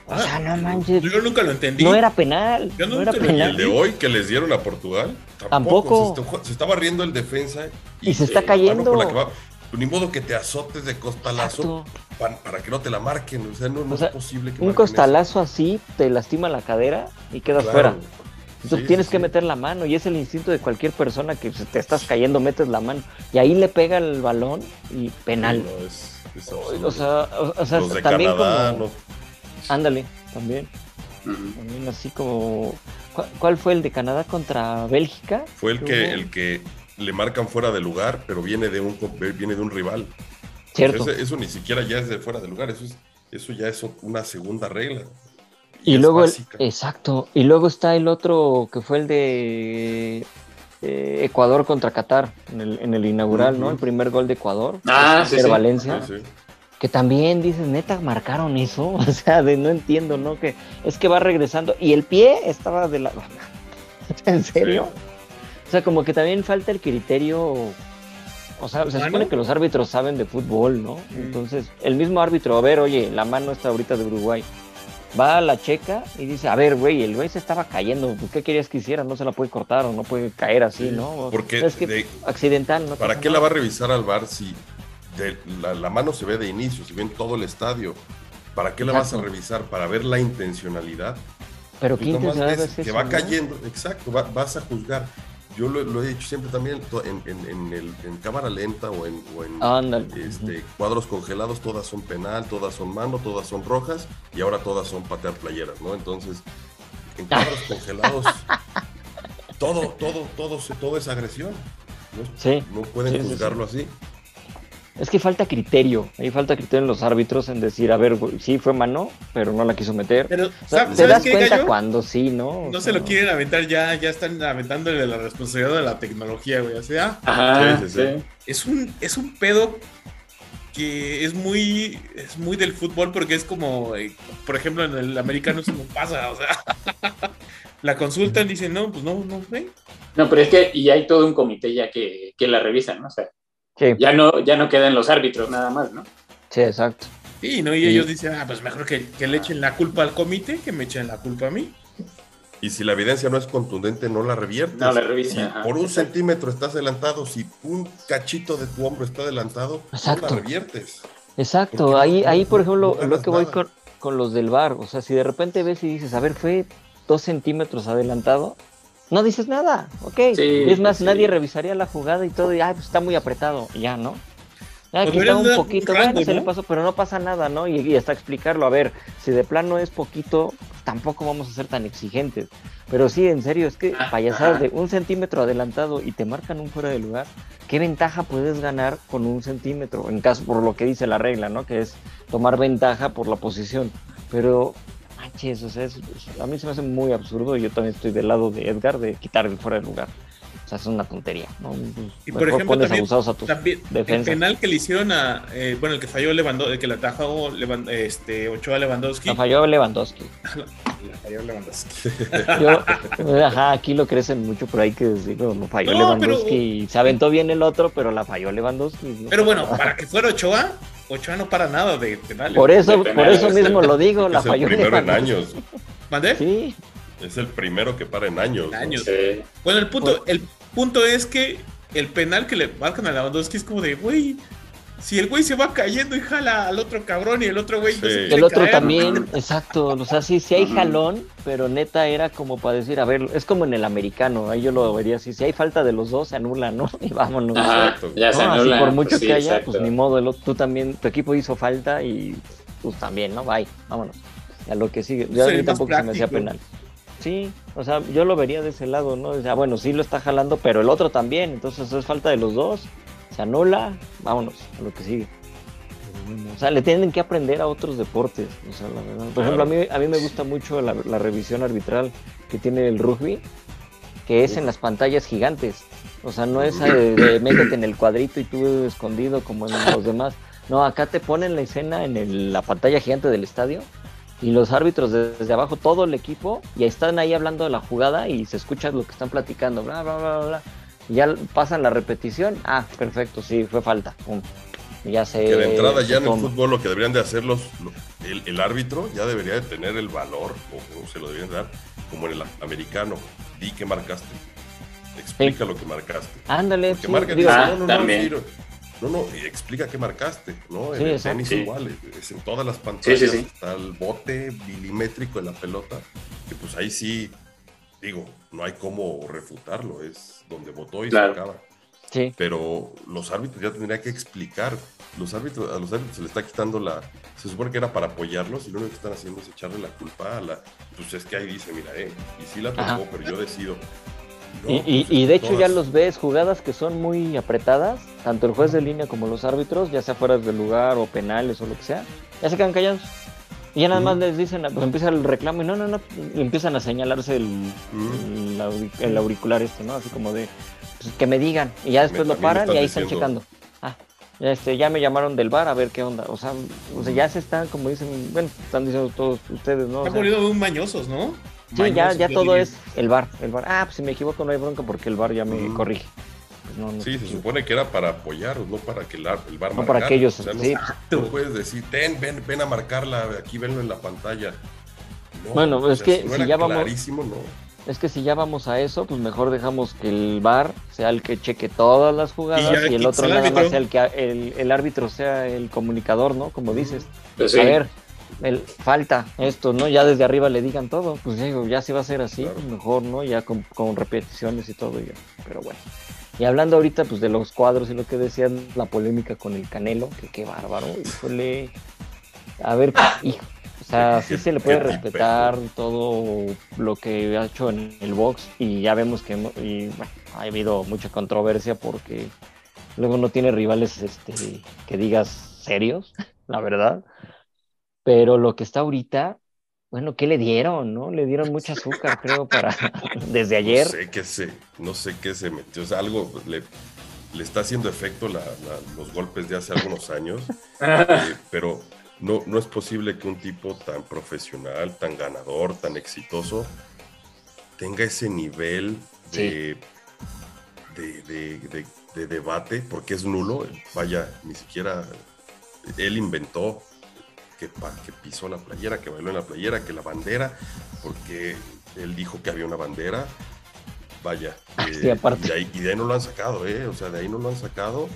O sea, ah, no manches. Yo nunca lo entendí. No era penal. Yo no, era penal. El de hoy que les dieron a Portugal. Tampoco. Se, estaba riendo el defensa. Y, se está cayendo. ni modo que te azotes de costalazo para, que no te la marquen. O sea, no, es posible que Un costalazo así te lastima la cadera y quedas fuera. Entonces tienes que meter la mano y es el instinto de cualquier persona que te estás cayendo, metes la mano y ahí le pega el balón y penal. o sea, o, sea también como... Ándale, también. También así como... ¿Cuál, fue el de Canadá contra Bélgica? Fue el que, el que le marcan fuera de lugar, pero viene de un, viene de un rival. Cierto. Eso, ni siquiera ya es de fuera de lugar, eso, es, eso ya es una segunda regla. Y, luego, exacto, y luego está el otro que fue el de Ecuador contra Qatar en el, en el inaugural, ¿no? El primer gol de Ecuador. Ah, sí, Valencia. Que también dices, neta, marcaron eso. *laughs* O sea, de no entiendo, ¿no? Que es que va regresando. Y el pie estaba de la. *laughs* ¿En serio? O sea, como que también falta el criterio. O sea, se supone que los árbitros saben de fútbol, ¿no? Entonces, el mismo árbitro, a ver, oye, la mano está ahorita de Uruguay va a la checa y dice, a ver, güey, el güey se estaba cayendo, ¿qué querías que hiciera? No se la puede cortar o no puede caer así, ¿no? Porque es que accidental, ¿no? ¿Para qué la va a revisar al bar si la, mano se ve de inicio, si ven todo el estadio? ¿Para qué la vas a revisar? ¿Para ver la intencionalidad? Pero ¿qué intencionalidad es Que va cayendo, exacto, vas a juzgar. yo lo, he dicho siempre también, en, el, en cámara lenta o en, este, cuadros congelados, todas son penal, todas son mano, todas son rojas y ahora todas son patear playeras, ¿no? Entonces, en cuadros *laughs* congelados, todo, todo, todo, todo es agresión. ¿no? No pueden juzgarlo así. Es que falta criterio, ahí falta criterio en los árbitros en decir, a ver, sí fue mano, pero no la quiso meter. Pero, te das cuenta cuando sí, ¿no? no se lo quieren aventar ya, ya están aventándole la responsabilidad de la tecnología, güey. O sea, Es un, es un pedo que es muy, es muy del fútbol porque es como, eh, por ejemplo, en el americano eso no pasa, o sea, *laughs* la consultan, dicen, no, pues no, no, ¿ve? No, pero es que, y hay todo un comité ya que, que la revisan, ¿no? O sea, ya, no, ya no quedan los árbitros nada más, ¿no? Sí, exacto. Sí, ¿no? Y ellos dicen, ah, pues mejor que, le echen la culpa al comité que me echen la culpa a mí. Y si la evidencia no es contundente, no la reviertes. No la revisan. por un centímetro estás adelantado, si un cachito de tu hombro está adelantado, no la reviertes. Exacto, ahí, ahí por ejemplo, lo que voy con, con, los del bar, o sea, si de repente ves y dices, a ver, fue dos centímetros adelantado, no dices nada, ok. es más, nadie revisaría la jugada y todo, y pues está muy apretado, y ya, ¿no? Ya, pues quita un poquito, bueno, se le pasó, pero no pasa nada, ¿no? Y, hasta explicarlo, a ver, si de plano es poquito, tampoco vamos a ser tan exigentes. Pero sí, en serio, es que ah, payasadas de un centímetro adelantado y te marcan un fuera de lugar, ¿qué ventaja puedes ganar con un centímetro? En caso, por lo que dice la regla, ¿no? Que es tomar ventaja por la posición. Pero manches, o sea, a mí se me hace muy absurdo y yo también estoy del lado de Edgar de quitar el fuera de lugar. O sea, es una tontería. ¿no? Y por ejemplo, también, a tus también el penal que le hicieron a, eh, bueno, el que falló Lewandowski, el que le atajó este, Ochoa Lewandowski. La falló Lewandowski. *laughs* la falló Lewandowski. Yo, ajá, aquí lo crecen mucho, pero hay que decirlo, no falló Lewandowski. Se aventó bien el otro, pero la falló Lewandowski. Pero bueno, para que fuera Ochoa, Ochoa no para nada de penales. Por eso, por eso mismo lo *laughs* digo, la falló. Es el primero en años. ¿Mandé? Sí. Es el primero que para en años. años. Bueno, el punto, el punto es que el penal que le marcan a Lewandowski es como de, güey, si el güey se va cayendo y jala al otro cabrón y el otro güey El otro también, exacto. O sea, sí, sí hay jalón, pero neta era como para decir, a ver, es como en el americano, ahí yo lo vería así, si hay falta de los dos, se anula, ¿no? *laughs* Y vámonos. ya se anula. por mucho que haya, pues ni modo, el, tú también, tu equipo hizo falta y tú también, ¿no? Bye, vámonos. A lo que sigue. Yo a mí tampoco se me hacía penal. Sí, o sea, yo lo vería de ese lado, ¿no? O sea, bueno, sí lo está jalando, pero el otro también, entonces es falta de los dos se anula, vámonos a lo que sigue. O sea, le tienen que aprender a otros deportes. O sea, la verdad. Por ejemplo, a mí, a mí me gusta mucho la, revisión arbitral que tiene el rugby, que es en las pantallas gigantes. O sea, no es de, *clears throat* métete en el cuadrito y tú escondido como en los demás. No, acá te ponen la escena en la pantalla gigante del estadio y los árbitros desde abajo, todo el equipo, y están ahí hablando de la jugada y se escucha lo que están platicando, bla, bla, bla, bla ya pasan la repetición, ah, perfecto, sí, fue falta. Ya sé. Que de entrada ya en el fútbol lo que deberían de hacer los, el, árbitro ya debería de tener el valor, o, se lo deberían dar, como en el americano. Di que marcaste. Explica lo que marcaste. Ándale, sí, marca, no, no, no, no, no, explica qué marcaste, ¿no? En el tenis igual, es en todas las pantallas está el bote milimétrico en la pelota, que pues ahí sí, digo, no hay cómo refutarlo, es donde votó y se acaba. Sí. Pero los árbitros ya tendrían que explicar. Los árbitros, a los árbitros se les está quitando la. Se supone que era para apoyarlos y lo único que están haciendo es echarle la culpa a la. Pues es que ahí dice, mira, eh, y sí la tocó, pero yo decido. y, y, de hecho ya los ves jugadas que son muy apretadas, tanto el juez de línea como los árbitros, ya sea fuera del lugar o penales o lo que sea, ya se quedan callados. Y ya nada más les dicen, pues empieza el reclamo y no, no, no, empiezan a señalarse el, el, auricular este, ¿no? Así como de, pues, que me digan. Y ya después lo paran y ahí están checando. Ah, ya, este, ya me llamaron del bar a ver qué onda. O sea, o sea ya se están, como dicen, bueno, están diciendo todos ustedes, ¿no? Están poniendo un mañosos, ¿no? Sí, ya, ya todo es el bar, el bar. Ah, pues si me equivoco no hay bronca porque el bar ya me corrige. Pues sí, se supone que era para apoyar, no para que el, el bar no para aquellos, sí. no, puedes decir, ten, ven, ven a marcarla, aquí venlo en la pantalla. bueno, es que si, ya vamos. ¿no? Es que si ya vamos a eso, pues mejor dejamos que el bar sea el que cheque todas las jugadas y, el otro nada más sea el que el, el, árbitro sea el comunicador, ¿no? Como dices. Pues a ver, el, falta esto, ¿no? Ya desde arriba le digan todo, pues digo, ya si va a ser así, mejor, ¿no? Ya con, repeticiones y todo, ya. pero bueno. Y hablando ahorita, pues de los cuadros y lo que decían, la polémica con el Canelo, que qué bárbaro, híjole. A ver, hijo, o sea, *laughs* sí se le puede respetar todo lo que ha hecho en el box y ya vemos que y, ha habido mucha controversia porque luego no tiene rivales este, que digas serios, la verdad. Pero lo que está ahorita, bueno, ¿qué le dieron? ¿No? Le dieron mucho azúcar, creo, para *laughs* *laughs* desde ayer. No sé qué se, no sé qué se metió. O sea, algo le, le está haciendo efecto los golpes de hace algunos años. *laughs* Eh, pero no, no es posible que un tipo tan profesional, tan ganador, tan exitoso, tenga ese nivel de, de, debate, porque es nulo. Vaya, ni siquiera él inventó que, que pisó la playera, que bailó en la playera, que la bandera, porque él dijo que había una bandera. Vaya, eh, y, de ahí, y, de ahí, no lo han sacado, ¿eh? O sea, de ahí no lo han sacado.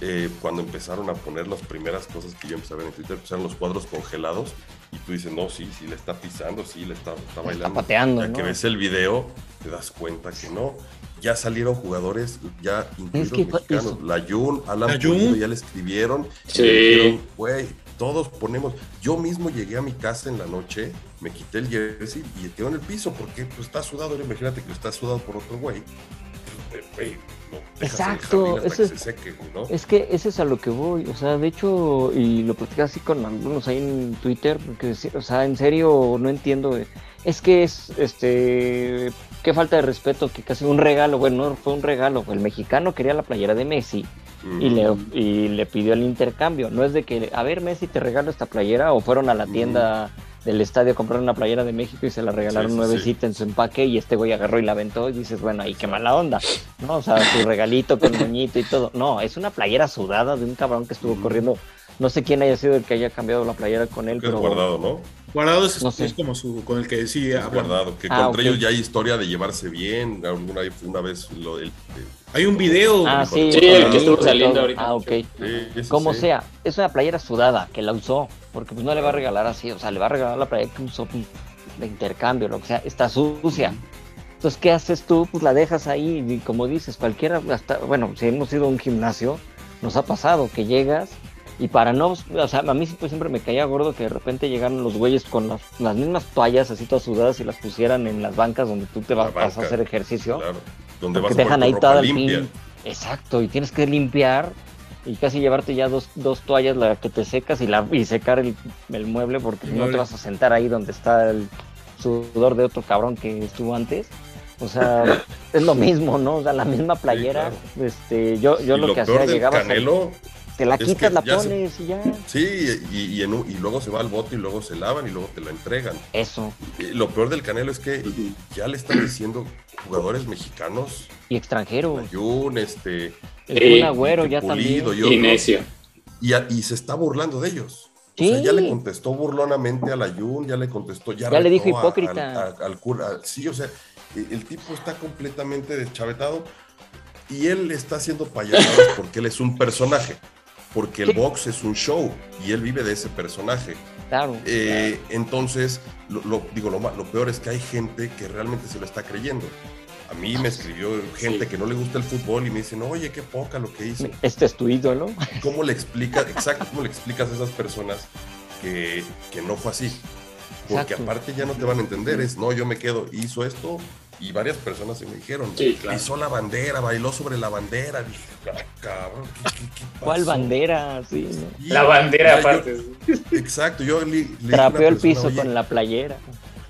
Eh, cuando empezaron a poner las primeras cosas que yo empecé a ver en Twitter, pues eran los cuadros congelados y tú dices, no, sí, sí le está pisando, sí le está, está bailando. Está pateando. Ya que ves el video, te das cuenta que no. Ya salieron jugadores, ya incluidos mexicanos. La Jun, Alan Pulido, ya le escribieron. Sí. güey, todos ponemos. Yo mismo llegué a mi casa en la noche, me quité el jersey y quedó en el piso porque pues, está sudado. Imagínate que está sudado por otro güey. Güey, Exacto, es que ese es a lo que voy, o sea, de hecho, y lo platicé así con algunos ahí en Twitter, porque, o sea, en serio no entiendo, es que es, este, qué falta de respeto, que casi un regalo, bueno, no fue un regalo, el mexicano quería la playera de Messi y, le, y le pidió el intercambio, no es de que, a ver, Messi, te regalo esta playera, o fueron a la tienda del estadio compraron una playera de México y se la regalaron nuevecita en su empaque y este güey agarró y la aventó y dices, bueno, ahí qué mala onda, ¿no? O sea, su regalito con moñito y todo. No, es una playera sudada de un cabrón que estuvo corriendo. No sé quién haya sido el que haya cambiado la playera con él, pero... guardado, ¿no? Guardado es, como su, con el que decía. guardado, que ah, contra ellos ya hay historia de llevarse bien. Alguna una vez lo, el, hay un video. Ah, sí, el que estuvo saliendo ahorita. Ah, ok. Como sea, es una playera sudada que la usó, porque pues no le va a regalar así, o sea, le va a regalar la playera que usó pues, de intercambio, lo que sea, está sucia. Entonces, ¿qué haces tú? Pues la dejas ahí y como dices, cualquiera, hasta, bueno, si hemos ido a un gimnasio, nos ha pasado que llegas y para no, o sea, a mí pues, siempre me caía gordo que de repente llegaran los güeyes con las, mismas toallas así todas sudadas y las pusieran en las bancas donde tú te vas, a hacer ejercicio. Claro. Donde vas dejan ahí toda limpia. Exacto, y tienes que limpiar y casi llevarte ya dos, dos toallas la que te secas y, la, y secar el, mueble porque no te vas a sentar ahí donde está el sudor de otro cabrón que estuvo antes. O sea, *laughs* es lo mismo, ¿no? O sea, la misma playera. Este, yo, yo lo, que hacía llegaba te la quitas, la pones y ya. Sí, y, luego se va al bote y luego se lavan y luego te la entregan. Eso. lo peor del Canelo es que ya le están diciendo jugadores mexicanos. Y extranjeros. Ayun, este. El Agüero ya también. Y, y, se está burlando de ellos. O sea, ya le contestó burlonamente a la Jun, ya le contestó, ya, ya le dijo hipócrita. al, sí, o sea, el tipo está completamente deschavetado y él está haciendo payasadas porque él es un personaje porque el box es un show y él vive de ese personaje. Claro. Eh, entonces, lo, digo, lo, lo, peor es que hay gente que realmente se lo está creyendo. A mí me escribió gente que no le gusta el fútbol y me dicen, oye, qué poca lo que hizo. Este es tu ídolo. ¿Cómo le explicas, exacto, cómo le explicas a esas personas que, que no fue así? Porque aparte ya no te van a entender, es, no, yo me quedo, hizo esto, y varias personas se me dijeron, sí, pisó la bandera, bailó sobre la bandera. Dije, ah, cabrón, ¿cuál bandera? Sí, la bandera, aparte. exacto, yo le, Trapeó el piso con la playera.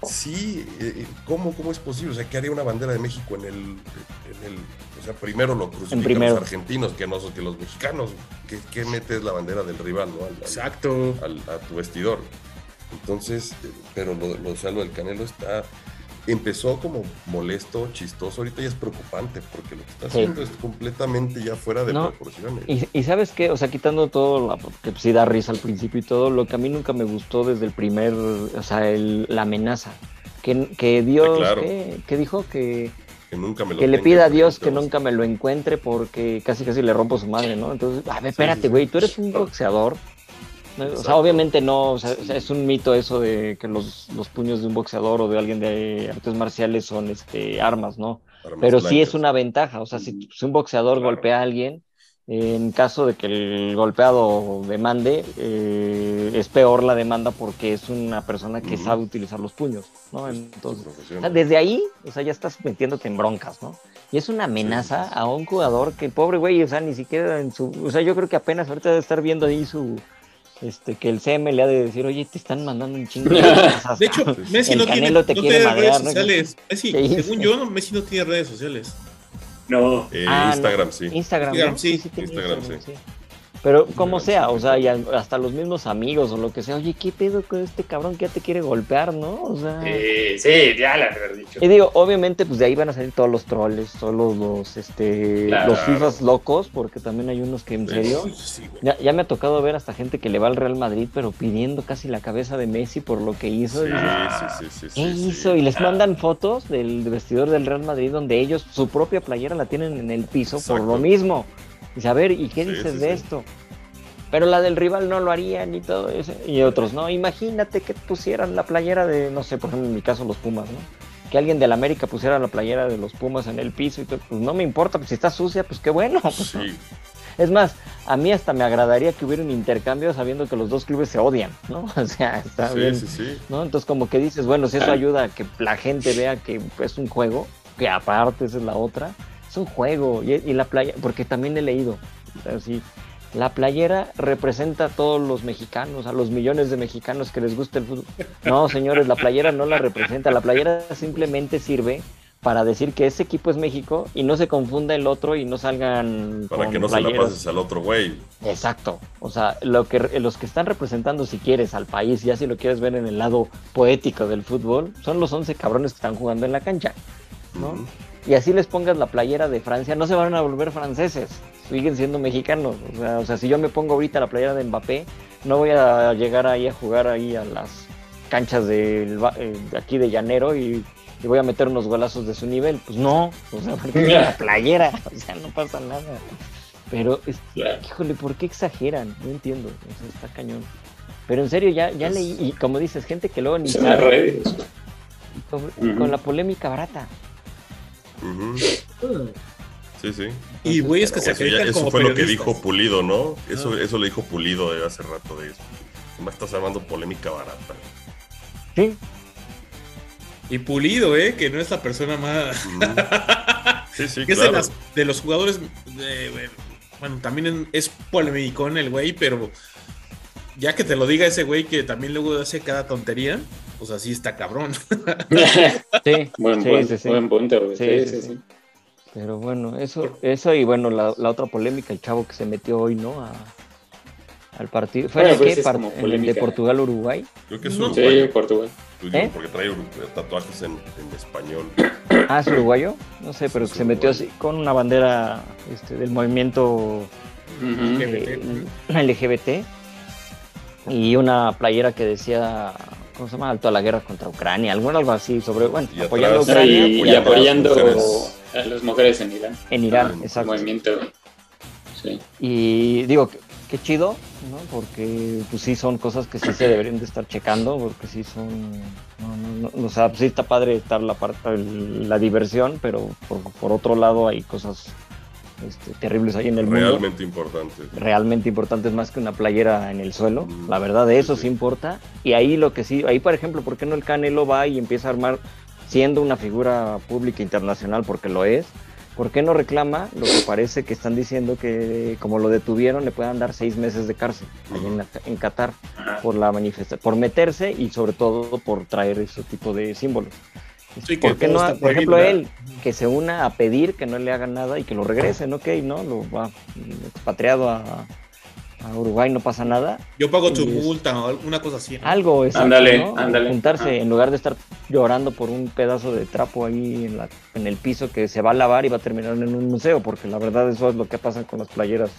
Sí, eh, eh, ¿cómo, ¿cómo es posible? O sea, ¿qué haría una bandera de México en el, en el o sea, primero lo crucifican los argentinos que no que los mexicanos. ¿Qué, qué metes la bandera del rival, no? Exacto. a tu vestidor. Entonces, eh, pero lo, lo, o del Canelo está empezó como molesto, chistoso, ahorita ya es preocupante porque lo que está haciendo es completamente ya fuera de proporciones. Y, sabes qué, o sea, quitando todo, la, que sí da risa al principio y todo, lo que a mí nunca me gustó desde el primer, o sea, la amenaza, que, que Dios, ah, ¿qué, dijo? Que, que, nunca me que le pida a Dios que nunca me lo encuentre porque casi casi le rompo su madre, ¿no? Entonces, a ver, espérate, güey, tú eres un boxeador O sea, obviamente no, o sea, es un mito eso de que los, los, puños de un boxeador o de alguien de artes marciales son este, armas, ¿no? Pero sí es una ventaja, o sea, si, un boxeador golpea a alguien, en caso de que el golpeado demande, eh, es peor la demanda porque es una persona que sabe utilizar los puños, ¿no? Entonces, desde ahí, o sea, ya estás metiéndote en broncas, ¿no? Y es una amenaza a un jugador que pobre güey, o sea, ni siquiera en su, o sea, yo creo que apenas ahorita debe estar viendo ahí su, este, que el CM le ha de decir, oye, te están mandando un chingo *laughs* de cosas. De hecho, Messi no tiene, no tiene redes sociales. Messi, según yo, Messi no tiene redes sociales. No. Eh, ah, Instagram, sí. Instagram, sí. Instagram, sí. Pero como sea, o sea, y hasta los mismos amigos o lo que sea, oye, ¿qué pedo con este cabrón que ya te quiere golpear, no? O sea. Sí, sí, ya lo haber dicho. Y digo, obviamente, pues de ahí van a salir todos los troles, todos los, este, los FIFAs locos, porque también hay unos que en serio. ya, ya, me ha tocado ver hasta gente que le va al Real Madrid, pero pidiendo casi la cabeza de Messi por lo que hizo. Sí, sí, sí, ¿Qué hizo? Y les mandan fotos del vestidor del Real Madrid donde ellos, su propia playera la tienen en el piso por lo mismo. Dice, a ver, ¿y qué dices de esto? Pero la del rival no lo harían y todo eso. Y otros, no, imagínate que pusieran la playera de, no sé, por ejemplo, en mi caso los Pumas, ¿no? Que alguien de la América pusiera la playera de los Pumas en el piso y todo, pues no me importa, pues si está sucia, pues qué bueno. *laughs* Pues, es más, a mí hasta me agradaría que hubiera un intercambio sabiendo que los dos clubes se odian, ¿no? *laughs* O sea, está bien. Sí, sí. ¿no? Entonces, como que dices, bueno, si eso *clears throat* ayuda a que la gente vea que es un juego, que aparte esa es la otra, es un juego. Y, la playa, porque también he leído, así, la playera representa a todos los mexicanos, a los millones de mexicanos que les gusta el fútbol. No, señores, la playera no la representa. La playera simplemente sirve para decir que ese equipo es México y no se confunda el otro y no salgan. Para que no se la pases al otro güey. Exacto. O sea, lo que, los que están representando, si quieres, al país, ya si lo quieres ver en el lado poético del fútbol, son los 11 cabrones que están jugando en la cancha. ¿no? Y así les pongas la playera de Francia, no se van a volver franceses, siguen siendo mexicanos. O sea, si yo me pongo ahorita la playera de Mbappé, no voy a llegar ahí a jugar ahí a las canchas de, eh, aquí de llanero y, voy a meter unos golazos de su nivel. Pues no, o sea, porque es la *laughs* playera, o sea, no pasa nada. Pero, híjole, ¿por qué exageran? No entiendo, o sea, está cañón. Pero en serio, ya, ya leí, y como dices, gente que luego ni sabe. con la polémica barata. Sí, sí. Y güey, es que se Eso, eso fue lo que dijo Pulido, ¿no? Eso, eso le dijo Pulido de hace rato de eso. Me estás llamando polémica barata. Sí. Y Pulido, ¿eh? Que no es la persona más. sí, sí, *laughs* que es de, los jugadores. bueno, también es polémico en el güey, pero ya que te lo diga ese güey que también luego hace cada tontería, pues así está cabrón. *laughs* sí, buen, sí, buen, punto. Sí, sí, sí, Pero bueno, eso, eso y bueno, la, otra polémica, el chavo que se metió hoy, ¿no? al partido. ¿Fue el, pues de Portugal-Uruguay? Creo que es un Sí, Portugal. ¿Eh? Porque trae tatuajes en, español. Ah, es uruguayo. No sé, pero que se metió así con una bandera este, del movimiento LGBT y una playera que decía, ¿cómo se llama? Alto a la guerra contra Ucrania, algo, algo así, sobre, bueno, apoyando a Ucrania. Y, apoyando a las mujeres en Irán. En Irán, exacto. Movimiento. Sí. Y digo, qué chido, ¿no? Porque pues sí son cosas que sí se deberían de estar checando, porque sí son, no, no, o sea, sí está padre estar la parte, la diversión, pero por, por otro lado hay cosas este, terribles ahí en el mundo. Realmente importantes. Realmente importantes más que una playera en el suelo. Mm, la verdad, de eso sí. importa. Y ahí lo que sí, ahí por ejemplo, ¿por qué no el Canelo va y empieza a armar, siendo una figura pública internacional, porque lo es? ¿Por qué no reclama lo que parece que están diciendo que como lo detuvieron le puedan dar seis meses de cárcel en, en, Qatar por la manifestación, por meterse y sobre todo por traer ese tipo de símbolos? ¿Por qué no, por ejemplo, él que se una a pedir que no le hagan nada y que lo regresen, ok, ¿no? Lo va expatriado a, Uruguay, no pasa nada. Yo pago tu multa o alguna cosa así. Algo, es ándale, ándale. Juntarse, en lugar de estar llorando por un pedazo de trapo ahí en, la, en el piso que se va a lavar y va a terminar en un museo, porque la verdad eso es lo que pasa con las playeras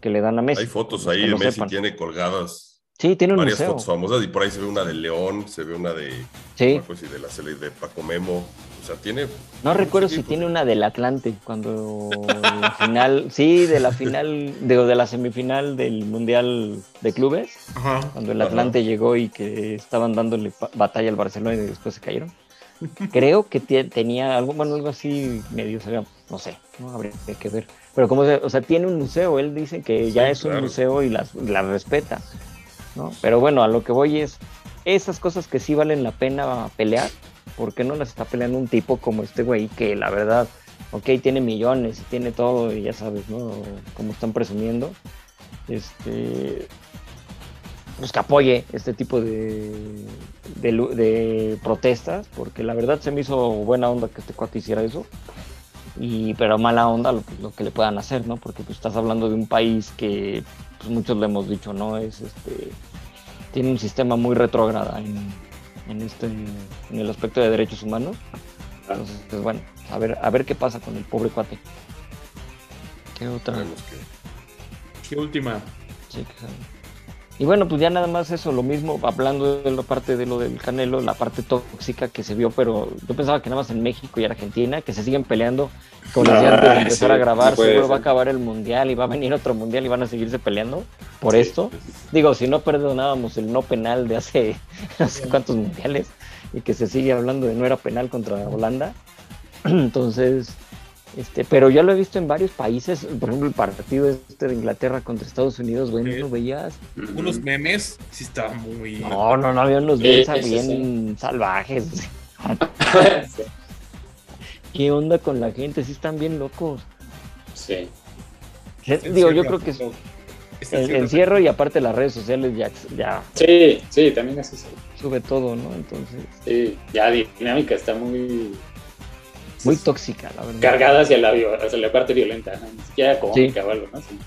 que le dan a Messi. Hay fotos ahí, Messi tiene colgadas Sí, tiene un varias museo. fotos famosas y por ahí se ve una de León, se ve una de, Sí. si de la serie de Paco Memo. O sea, tiene. No recuerdo si tiene una del Atlante, cuando la final, sí, de la final, de, de la semifinal del Mundial de Clubes, Ajá. cuando el Ajá. Atlante llegó y que estaban dándole batalla al Barcelona y después se cayeron. Creo que tenía algo, bueno, algo así medio, no sé, no habría que ver. Pero como, se- o sea, tiene un museo, él dice que ya Sí, es un museo y las, las respeta, ¿no? Pero bueno, a lo que voy es, esas cosas que sí valen la pena pelear, ¿por qué no las está peleando un tipo como este güey que la verdad, ok, tiene millones y tiene todo y ya sabes, ¿no? Como están presumiendo, este, pues que apoye este tipo de, de, de protestas, porque la verdad se me hizo buena onda que este cuate hiciera eso, y pero mala onda lo, que- lo que le puedan hacer, ¿no? Porque pues estás hablando de un país que pues, muchos le hemos dicho, ¿no? Es este tiene un sistema muy retrógrada en, en este en el aspecto de derechos humanos. Entonces, pues bueno, a ver, a ver qué pasa con el pobre cuate. ¿Qué otra? ¿Qué última? Sí, claro. Y bueno, pues ya nada más eso, lo mismo, hablando de la parte de lo del Canelo, la parte tóxica que se vio, pero yo pensaba que nada más en México y Argentina, que se siguen peleando, como les decía antes de Ah, empezar sí, a grabar, no seguro va a acabar el mundial y va a venir otro mundial y van a seguirse peleando por Sí, esto. Digo, si no perdonábamos el no penal de hace *laughs* no sé cuántos mundiales y que se sigue hablando de no era penal contra Holanda. *clears throat* Entonces, este, pero yo lo he visto en varios países, por ejemplo, el partido este de Inglaterra contra Estados Unidos, güey, ¿no Sí. lo veías? Unos memes sí estaban muy. No, no, no, había unos bien, sí, sí. bien salvajes. *laughs* ¿Qué onda con la gente? Sí están bien locos. Sí. Digo, yo creo que es el encierro- encierro y aparte las redes sociales ya, ya Sí, sí, también es eso. sube todo, ¿no? Entonces, Sí, ya dinámica está muy muy tóxica, la verdad. cargada hacia la, vio- hacia la parte violenta, ¿no? ni siquiera cómica o algo, ¿no? Sí.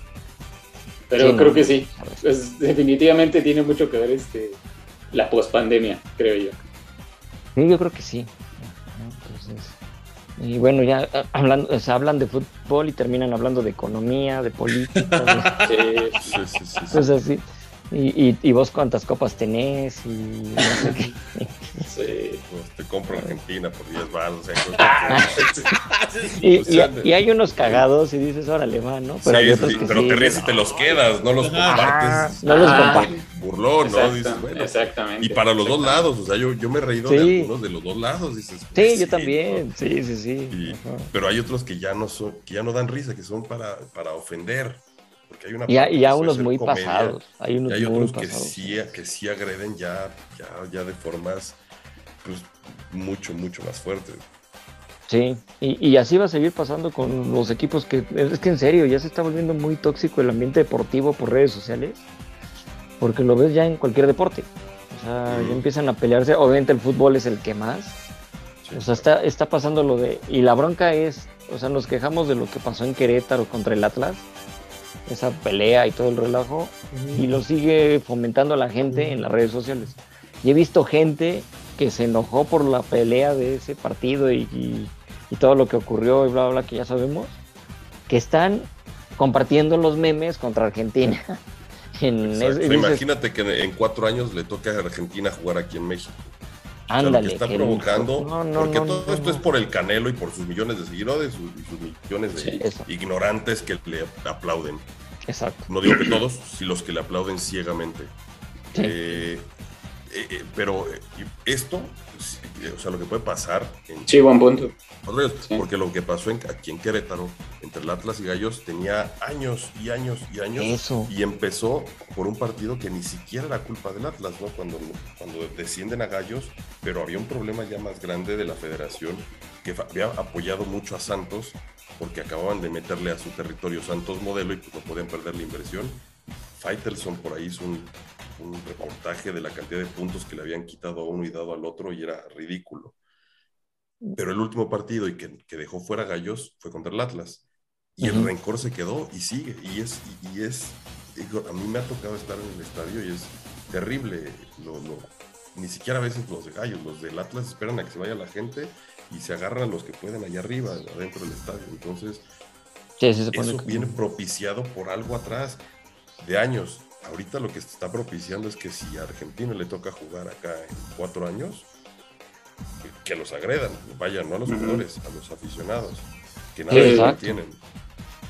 Pero Sí, no, creo que sí, pues, definitivamente tiene mucho que ver este la pospandemia, creo yo. Sí, yo creo que sí. Entonces, y bueno, ya ah, hablando, o sea, hablan de fútbol y terminan hablando de economía, de política, de *laughs* Sí, Sí, sí, sí, sí. cosas así. Y, y, y vos cuántas copas tenés y no sé qué. *laughs* sí. Pues te compro Argentina por 10 baros. O sea, Y, O sea, y- y hay unos cagados y dices, órale, va, ¿no? Pero hay Sí, otros sí, que pero sí, te ríes y te los quedas, no los compartes. No los Ah, compartes. Burlón, ¿no? Dices, bueno. exactamente. Y para los dos lados, o sea, yo, yo me he reído de algunos de los dos lados, dices. Sí, pues, yo ¿no? también. Sí, sí, sí. Pero hay otros que ya no son, que ya no dan risa, que son para, para ofender. Porque hay una Y, y puede unos muy comedia, pasados. Hay Y unos hay muy otros que pasados. sí, que sí agreden ya, ya, ya de formas pues, mucho, mucho más fuertes. Sí, y, y así va a seguir pasando con los equipos que es que en serio ya se está volviendo muy tóxico el ambiente deportivo por redes sociales, porque lo ves ya en cualquier deporte. O sea, ya Ujú. empiezan a pelearse. Obviamente el fútbol es el que más. Sí. O sea, está, está pasando lo de. Y la bronca es, o sea, nos quejamos de lo que pasó en Querétaro contra el Atlas, esa pelea y todo el relajo, y lo sigue fomentando la gente en las redes sociales. Y he visto gente que se enojó por la pelea de ese partido y, y- y todo lo que ocurrió y bla, bla, bla, que ya sabemos, que están compartiendo los memes contra Argentina. *laughs* En es- dices, imagínate que en cuatro años le toca a Argentina jugar aquí en México. O sea, ándale. lo que está provocando, No, no, porque no, todo esto es por el Canelo y por sus millones de seguidores sus- y sus millones de Sí, ignorantes que le aplauden. Exacto. No digo que todos, si los que le aplauden ciegamente. Sí. Eh, eh, eh, pero eh, esto, eh, o sea, lo que puede pasar en Sí, buen punto. Sí. porque lo que pasó en- aquí en Querétaro, entre el Atlas y Gallos, tenía años y años y años. Eso. Y empezó por un partido que ni siquiera era culpa del Atlas, ¿no? Cuando, cuando descienden a Gallos, pero había un problema ya más grande de la federación que había apoyado mucho a Santos porque acababan de meterle a su territorio Santos modelo y pues no podían perder la inversión. Faitelson por ahí hizo un, un reportaje de la cantidad de puntos que le habían quitado a uno y dado al otro y era ridículo. Pero el último partido y que, que dejó fuera Gallos fue contra el Atlas. Y el Ujú. rencor se quedó y sigue. Y es, y, y es digo, a mí me ha tocado estar en el estadio y es terrible. Lo, lo- ni siquiera a veces los de Gallos, los del Atlas esperan a que se vaya la gente y se agarran los que pueden allá arriba, adentro del estadio. Entonces, Sí, eso como- viene propiciado por algo atrás de años. Ahorita lo que se está propiciando es que si a Argentina le toca jugar acá en cuatro años, que, los agredan, vayan, no a los jugadores, a los aficionados, que nada tienen.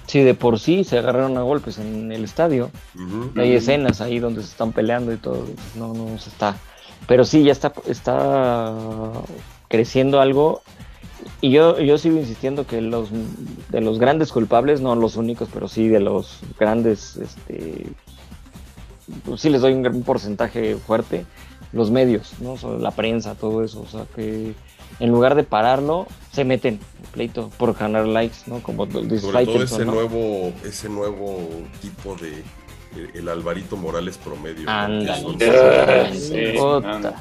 Sí, de por sí se agarraron a golpes en el estadio. Hay escenas ahí donde se están peleando y todo. No, no se está. Pero sí, ya está, está creciendo algo. Y yo, yo sigo insistiendo que los de los grandes culpables, no los únicos, pero sí de los grandes, este, pues sí les doy un, porcentaje fuerte, los medios, ¿no? la prensa, todo eso. O sea, que en lugar de pararlo, se meten pleito por ganar likes, ¿no? Como dice Sobre todo ese nuevo, ese nuevo tipo de el Alvarito Morales promedio.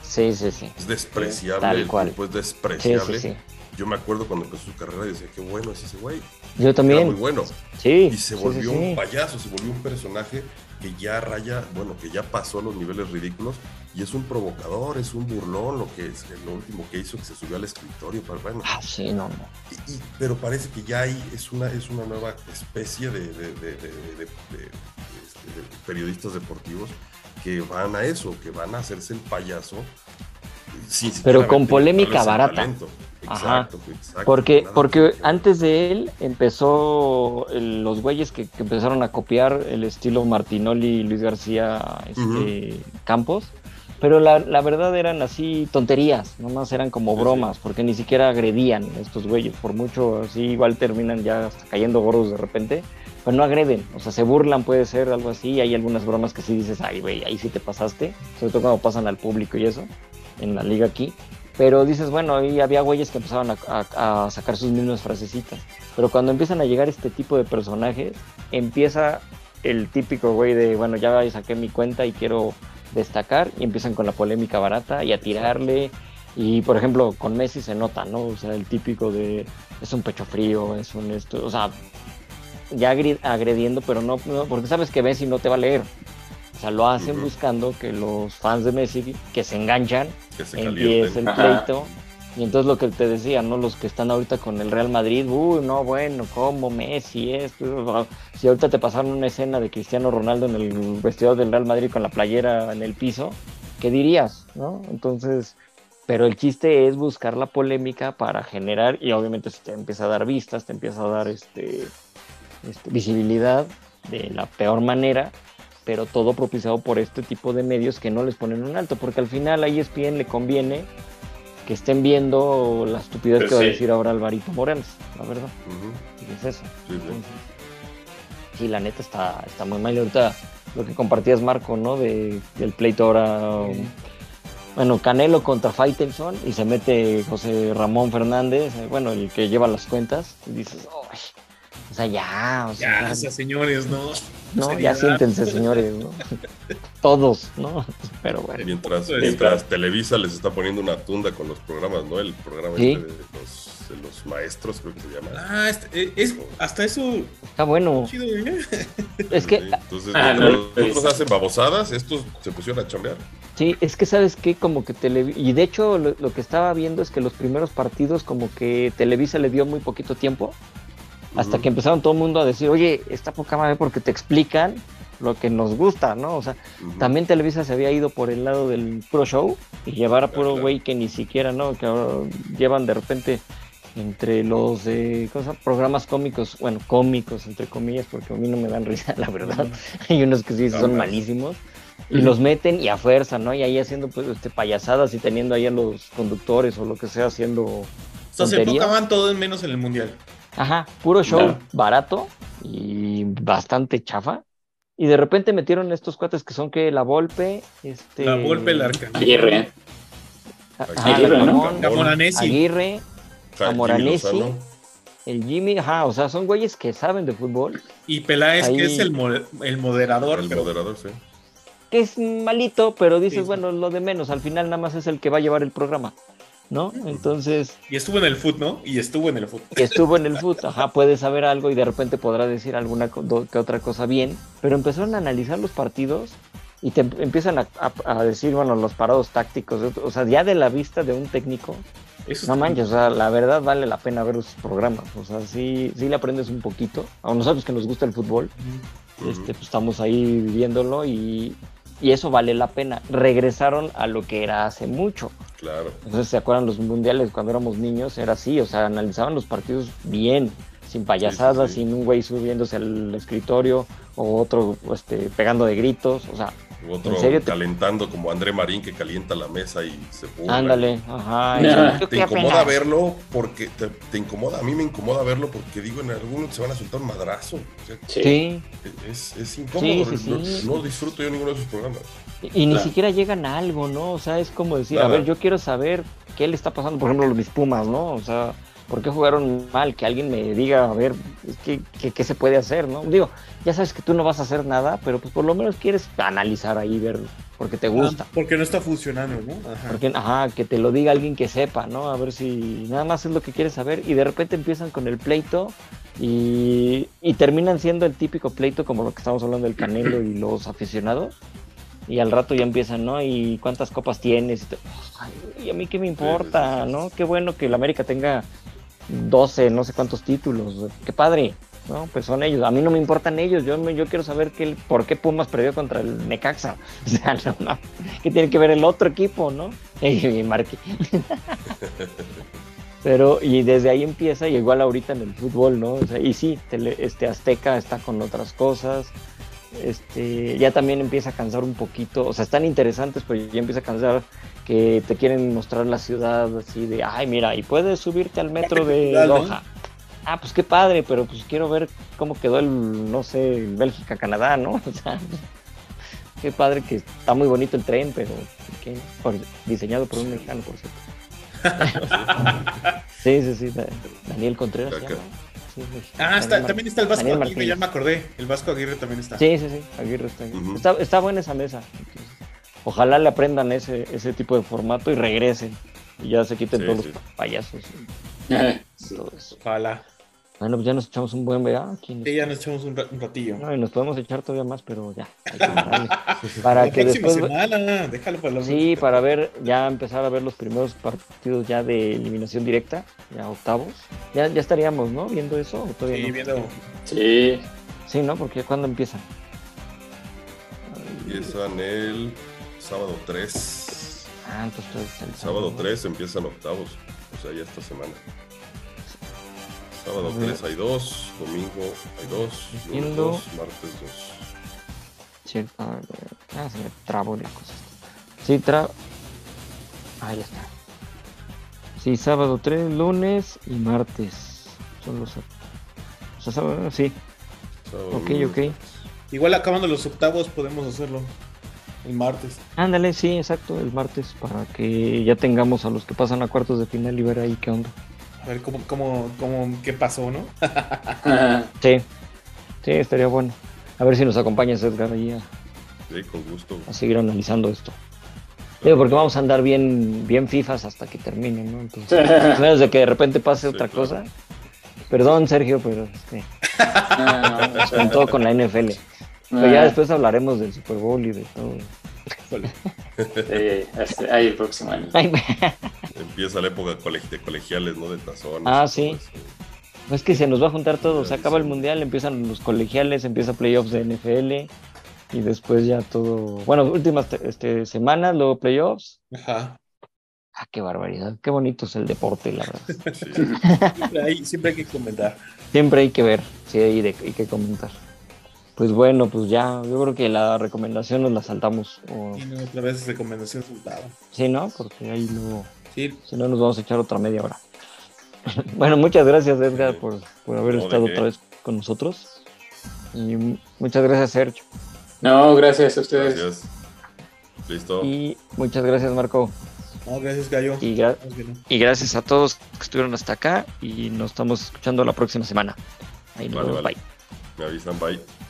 sí, sí, sí, Es despreciable, pues despreciable. Yo me acuerdo cuando empezó su carrera y decía, qué bueno es ese güey. Yo también. Era muy bueno. Sí. Y se volvió un payaso, se volvió un personaje que ya raya, bueno, que ya pasó a los niveles ridículos y es un provocador, es un burlón, lo que es lo último que hizo que se subió al escritorio, para, bueno. Ah, sí, no, no. pero parece que ya hay, es una, es una nueva especie de, este, periodistas deportivos que van a eso, que van a hacerse el payaso. pero con polémica barata. Exacto, exacto. Porque, porque antes de él empezó los güeyes que, empezaron a copiar el estilo Martinoli y Luis García este, Campos. Pero la, verdad eran así tonterías, nomás eran como bromas, porque ni siquiera agredían estos güeyes. Por mucho así, igual terminan ya hasta cayendo gordos de repente, pero no agreden. O sea, se burlan, puede ser algo así. Hay algunas bromas que sí dices, ay, güey, ahí sí te pasaste. Sobre todo cuando pasan al público y eso, en la liga aquí. Pero dices, bueno, ahí había güeyes que empezaban a, sacar sus mismas frasecitas. Pero cuando empiezan a llegar este tipo de personajes, empieza el típico güey de, bueno, ya saqué mi cuenta y quiero destacar. Y empiezan con la polémica barata y a tirarle. Y por ejemplo, con Messi se nota, ¿no? O sea, el típico de, es un pecho frío, es un esto, o sea, ya agrediendo, pero no, no porque sabes que Messi no te va a leer sea, lo hacen buscando que los fans de Messi que se enganchan, empiece el pleito. Y entonces lo que te decía, ¿no? Los que están ahorita con el Real Madrid, uy, no, bueno, ¿cómo Messi esto? Si ahorita te pasaron una escena de Cristiano Ronaldo en el vestidor del Real Madrid con la playera en el piso, ¿qué dirías? ¿No? Entonces, pero el chiste es buscar la polémica para generar, y obviamente se te empieza a dar vistas, te empieza a dar este, este visibilidad de la peor manera, pero todo propiciado por este tipo de medios que no les ponen un alto, porque al final a ESPN le conviene que estén viendo la estupidez pues que va a decir ahora Alvarito Morales, la verdad. y es eso. Sí, la neta está, está muy mal. ahorita lo que compartías, Marco, ¿no? De, del pleito ahora. Bueno, Canelo contra Faitelson y se mete José Ramón Fernández, eh, bueno, el que lleva las cuentas, y dices, o sea, ya, o sea. Ya, señores, ¿no? No, ya siéntense, señores, ¿no? *laughs* Todos, ¿no? Pero bueno. Mientras, mientras Televisa les está poniendo una tunda con los programas, ¿no? El programa este de, los, maestros, creo que se llama. Ah, este, eh, es, hasta eso. Está bueno. ¿eh? *laughs* Es que. Entonces, ah, otros hacen babosadas, estos se pusieron a chambear. Sí, es que sabes que como que Televisa. Y de hecho, lo, lo que estaba viendo es que los primeros partidos, como que Televisa le dio muy poquito tiempo. Hasta que empezaron todo el mundo a decir, oye, esta poca madre porque te explican lo que nos gusta, ¿no? O sea, también Televisa se había ido por el lado del pro show y llevar a puro güey que ni siquiera, ¿no? Que llevan de repente entre los de programas cómicos, bueno, cómicos entre comillas, porque a mí no me dan *laughs* risa, la verdad. Hay unos que sí son malísimos y los meten y a fuerza, ¿no? Y ahí haciendo pues este payasadas y teniendo ahí a los conductores o lo que sea haciendo. O sea, se enfocaban todo menos en el mundial. Ajá, puro show barato y bastante chafa. Y de repente metieron estos cuates que son que la Volpe, este. La Volpe, el arca. Aguirre. Aguirre, Aguirre, Amoranesi, el Jimmy, ajá, o sea, son güeyes que saben de fútbol. Y Peláez, que es el, el moderador. El moderador, sí. Que es malito, pero dices, bueno, lo de menos, al final nada más es el que va a llevar el programa. ¿No? Entonces... Y estuvo en el foot, ¿no? Y estuvo en el foot. Y estuvo en el foot, ajá, puede saber algo y de repente podrá decir alguna que otra cosa bien, pero empezaron a analizar los partidos y te empiezan a, decir, bueno, los parados tácticos, o sea, ya de la vista de un técnico, no manches, o sea, la verdad vale la pena ver sus programas, o sea, sí, sí le aprendes un poquito, a nosotros que nos gusta el fútbol, este, pues, estamos ahí viviéndolo y, y eso vale la pena. Regresaron a lo que era hace mucho. Claro. Entonces, ¿se acuerdan los mundiales cuando éramos niños? Era así, o sea, analizaban los partidos bien, sin payasadas, Sí, sí, sí. sin un güey subiéndose al escritorio o otro este, pegando de gritos, o sea, U Otro ¿En serio te- calentando como André Marín que calienta la mesa y se burla. ándale, ajá. y Nah. yo, Te ¿qué incomoda verlo porque te, te incomoda, a mí me incomoda verlo porque digo, en algunos se van a soltar un madrazo. O sea, Sí. Es, es incómodo. Sí, sí, no, no disfruto yo ninguno de esos programas. Y, y ni Claro. siquiera llegan a algo, ¿no? O sea, es como decir, a ver, yo quiero saber qué le está pasando, por ejemplo, los mis Pumas, ¿no? O sea, ¿por qué jugaron mal? Que alguien me diga, a ver, ¿qué, qué, qué se puede hacer, no? Digo, ya sabes que tú no vas a hacer nada, pero pues por lo menos quieres analizar ahí, ver, porque te gusta. Ah, porque no está funcionando, ¿no? Ajá. Porque, ajá, que te lo diga alguien que sepa, ¿no? A ver si nada más es lo que quieres saber y de repente empiezan con el pleito y, y terminan siendo el típico pleito como lo que estamos hablando del Canelo y los aficionados. Y al rato ya empiezan, ¿no? ¿Y cuántas copas tienes? Y, te- Ay, ¿y a mí qué me importa, sí. ¿no? Qué bueno que el América tenga 12, no sé cuántos títulos. Qué padre, ¿no? Pues son ellos. A mí no me importan ellos. Yo, yo quiero saber qué, por qué Pumas perdió contra el Necaxa. *laughs* O sea, no, no. ¿Qué tiene que ver el otro equipo, no? *laughs* Y, y Marque. *laughs* Pero, y desde ahí empieza, y igual ahorita en el fútbol, ¿no? O sea, y sí, tele- este Azteca está con otras cosas. Este, ya también empieza a cansar un poquito, o sea, están interesantes, pero ya empieza a cansar que te quieren mostrar la ciudad así de, ay, mira, y puedes subirte al metro *laughs* de. Doha. Ah, pues qué padre, pero pues quiero ver cómo quedó el, no sé, Bélgica-Canadá, ¿no? *laughs* O sea, qué padre que está muy bonito el tren, pero por- diseñado por un mexicano, por cierto. *laughs* sí, sí, sí, Da- Daniel Contreras. llama. Sí. Ah, está, Mar- también está el Vasco Daniel Aguirre, ya me acordé. El Vasco Aguirre también está. Sí, sí, sí, Aguirre está, ahí. Ujú. está, está buena esa mesa. Ojalá le aprendan ese, ese tipo de formato y regresen. Y ya se quiten Sí, todos sí. los payasos y *laughs* todo eso. Ojalá. Bueno, pues ya nos echamos un buen vea aquí. Sí, ya nos echamos un, ra- un ratillo. No, y nos podemos echar todavía más, pero ya. hay que *laughs* pararle. Para la que después. semana, déjalo para la Sí, para ver, ya empezar a ver los primeros partidos ya de eliminación directa, ya octavos. Ya, ya estaríamos, ¿no? Viendo eso o todavía Sí, no? viendo. Sí. Sí, ¿no? Porque ¿cuándo empiezan? Empiezan el sábado 3. Ah, entonces el Sábado ¿no? 3 empiezan octavos. O sea, ya esta semana. Sábado A ver. 3 hay dos, domingo hay dos, lunes Entiendo. dos, martes dos. Sí, a ver, ah, se me trabó la cosa. Sí, tra... Ahí está. Sí, sábado 3, lunes y martes. Son los... O sea, sábado, sí. Sábado, Ok, lunes, ok. Igual acabando los octavos podemos hacerlo el martes. Ándale, sí, exacto, el martes, para que ya tengamos a los que pasan a cuartos de final y ver ahí qué onda. A ver cómo, cómo, cómo, qué pasó, ¿no? *laughs* Sí, sí, estaría bueno. A ver si nos acompañas, Edgar, ahí a, Sí, con gusto. a seguir analizando esto. Digo, porque vamos a andar bien, bien fifas hasta que termine, ¿no? Entonces, *laughs* a menos de que de repente pase Sí, otra claro. cosa. Perdón, Sergio, pero este, *laughs* con todo con la NFL. Pero ya después hablaremos del Super Bowl y de todo. Sí, hasta ahí el próximo año. Ay, Empieza la época de colegiales, ¿no? De tazones. Ah, sí. eso. es que se nos va a juntar todo. Se acaba el mundial, empiezan los colegiales, empieza playoffs de NFL y después ya todo. Bueno, últimas este, semanas, luego playoffs. Ajá. Ah, qué barbaridad. Qué bonito es el deporte, la verdad. *laughs* Sí. Siempre hay, siempre hay que comentar. Siempre hay que ver, sí, hay, de- hay que comentar. Pues bueno, pues ya, yo creo que la recomendación nos la saltamos. O, Y no, otra vez recomendación resultado. sí, ¿no? Porque ahí luego, Sí, si no, nos vamos a echar otra media hora. *laughs* bueno, muchas gracias, Edgar, Sí. por, por haber No, ¿de estado otra vez con nosotros. Y muchas gracias, Sergio. No, gracias a ustedes. Gracias. Listo. Y muchas gracias, Marco. no, gracias, Gallo. Y, gra- y gracias a todos que estuvieron hasta acá. Y nos estamos escuchando la próxima semana. Ahí nos Vale, vemos. vale. Bye. Me avisan, bye.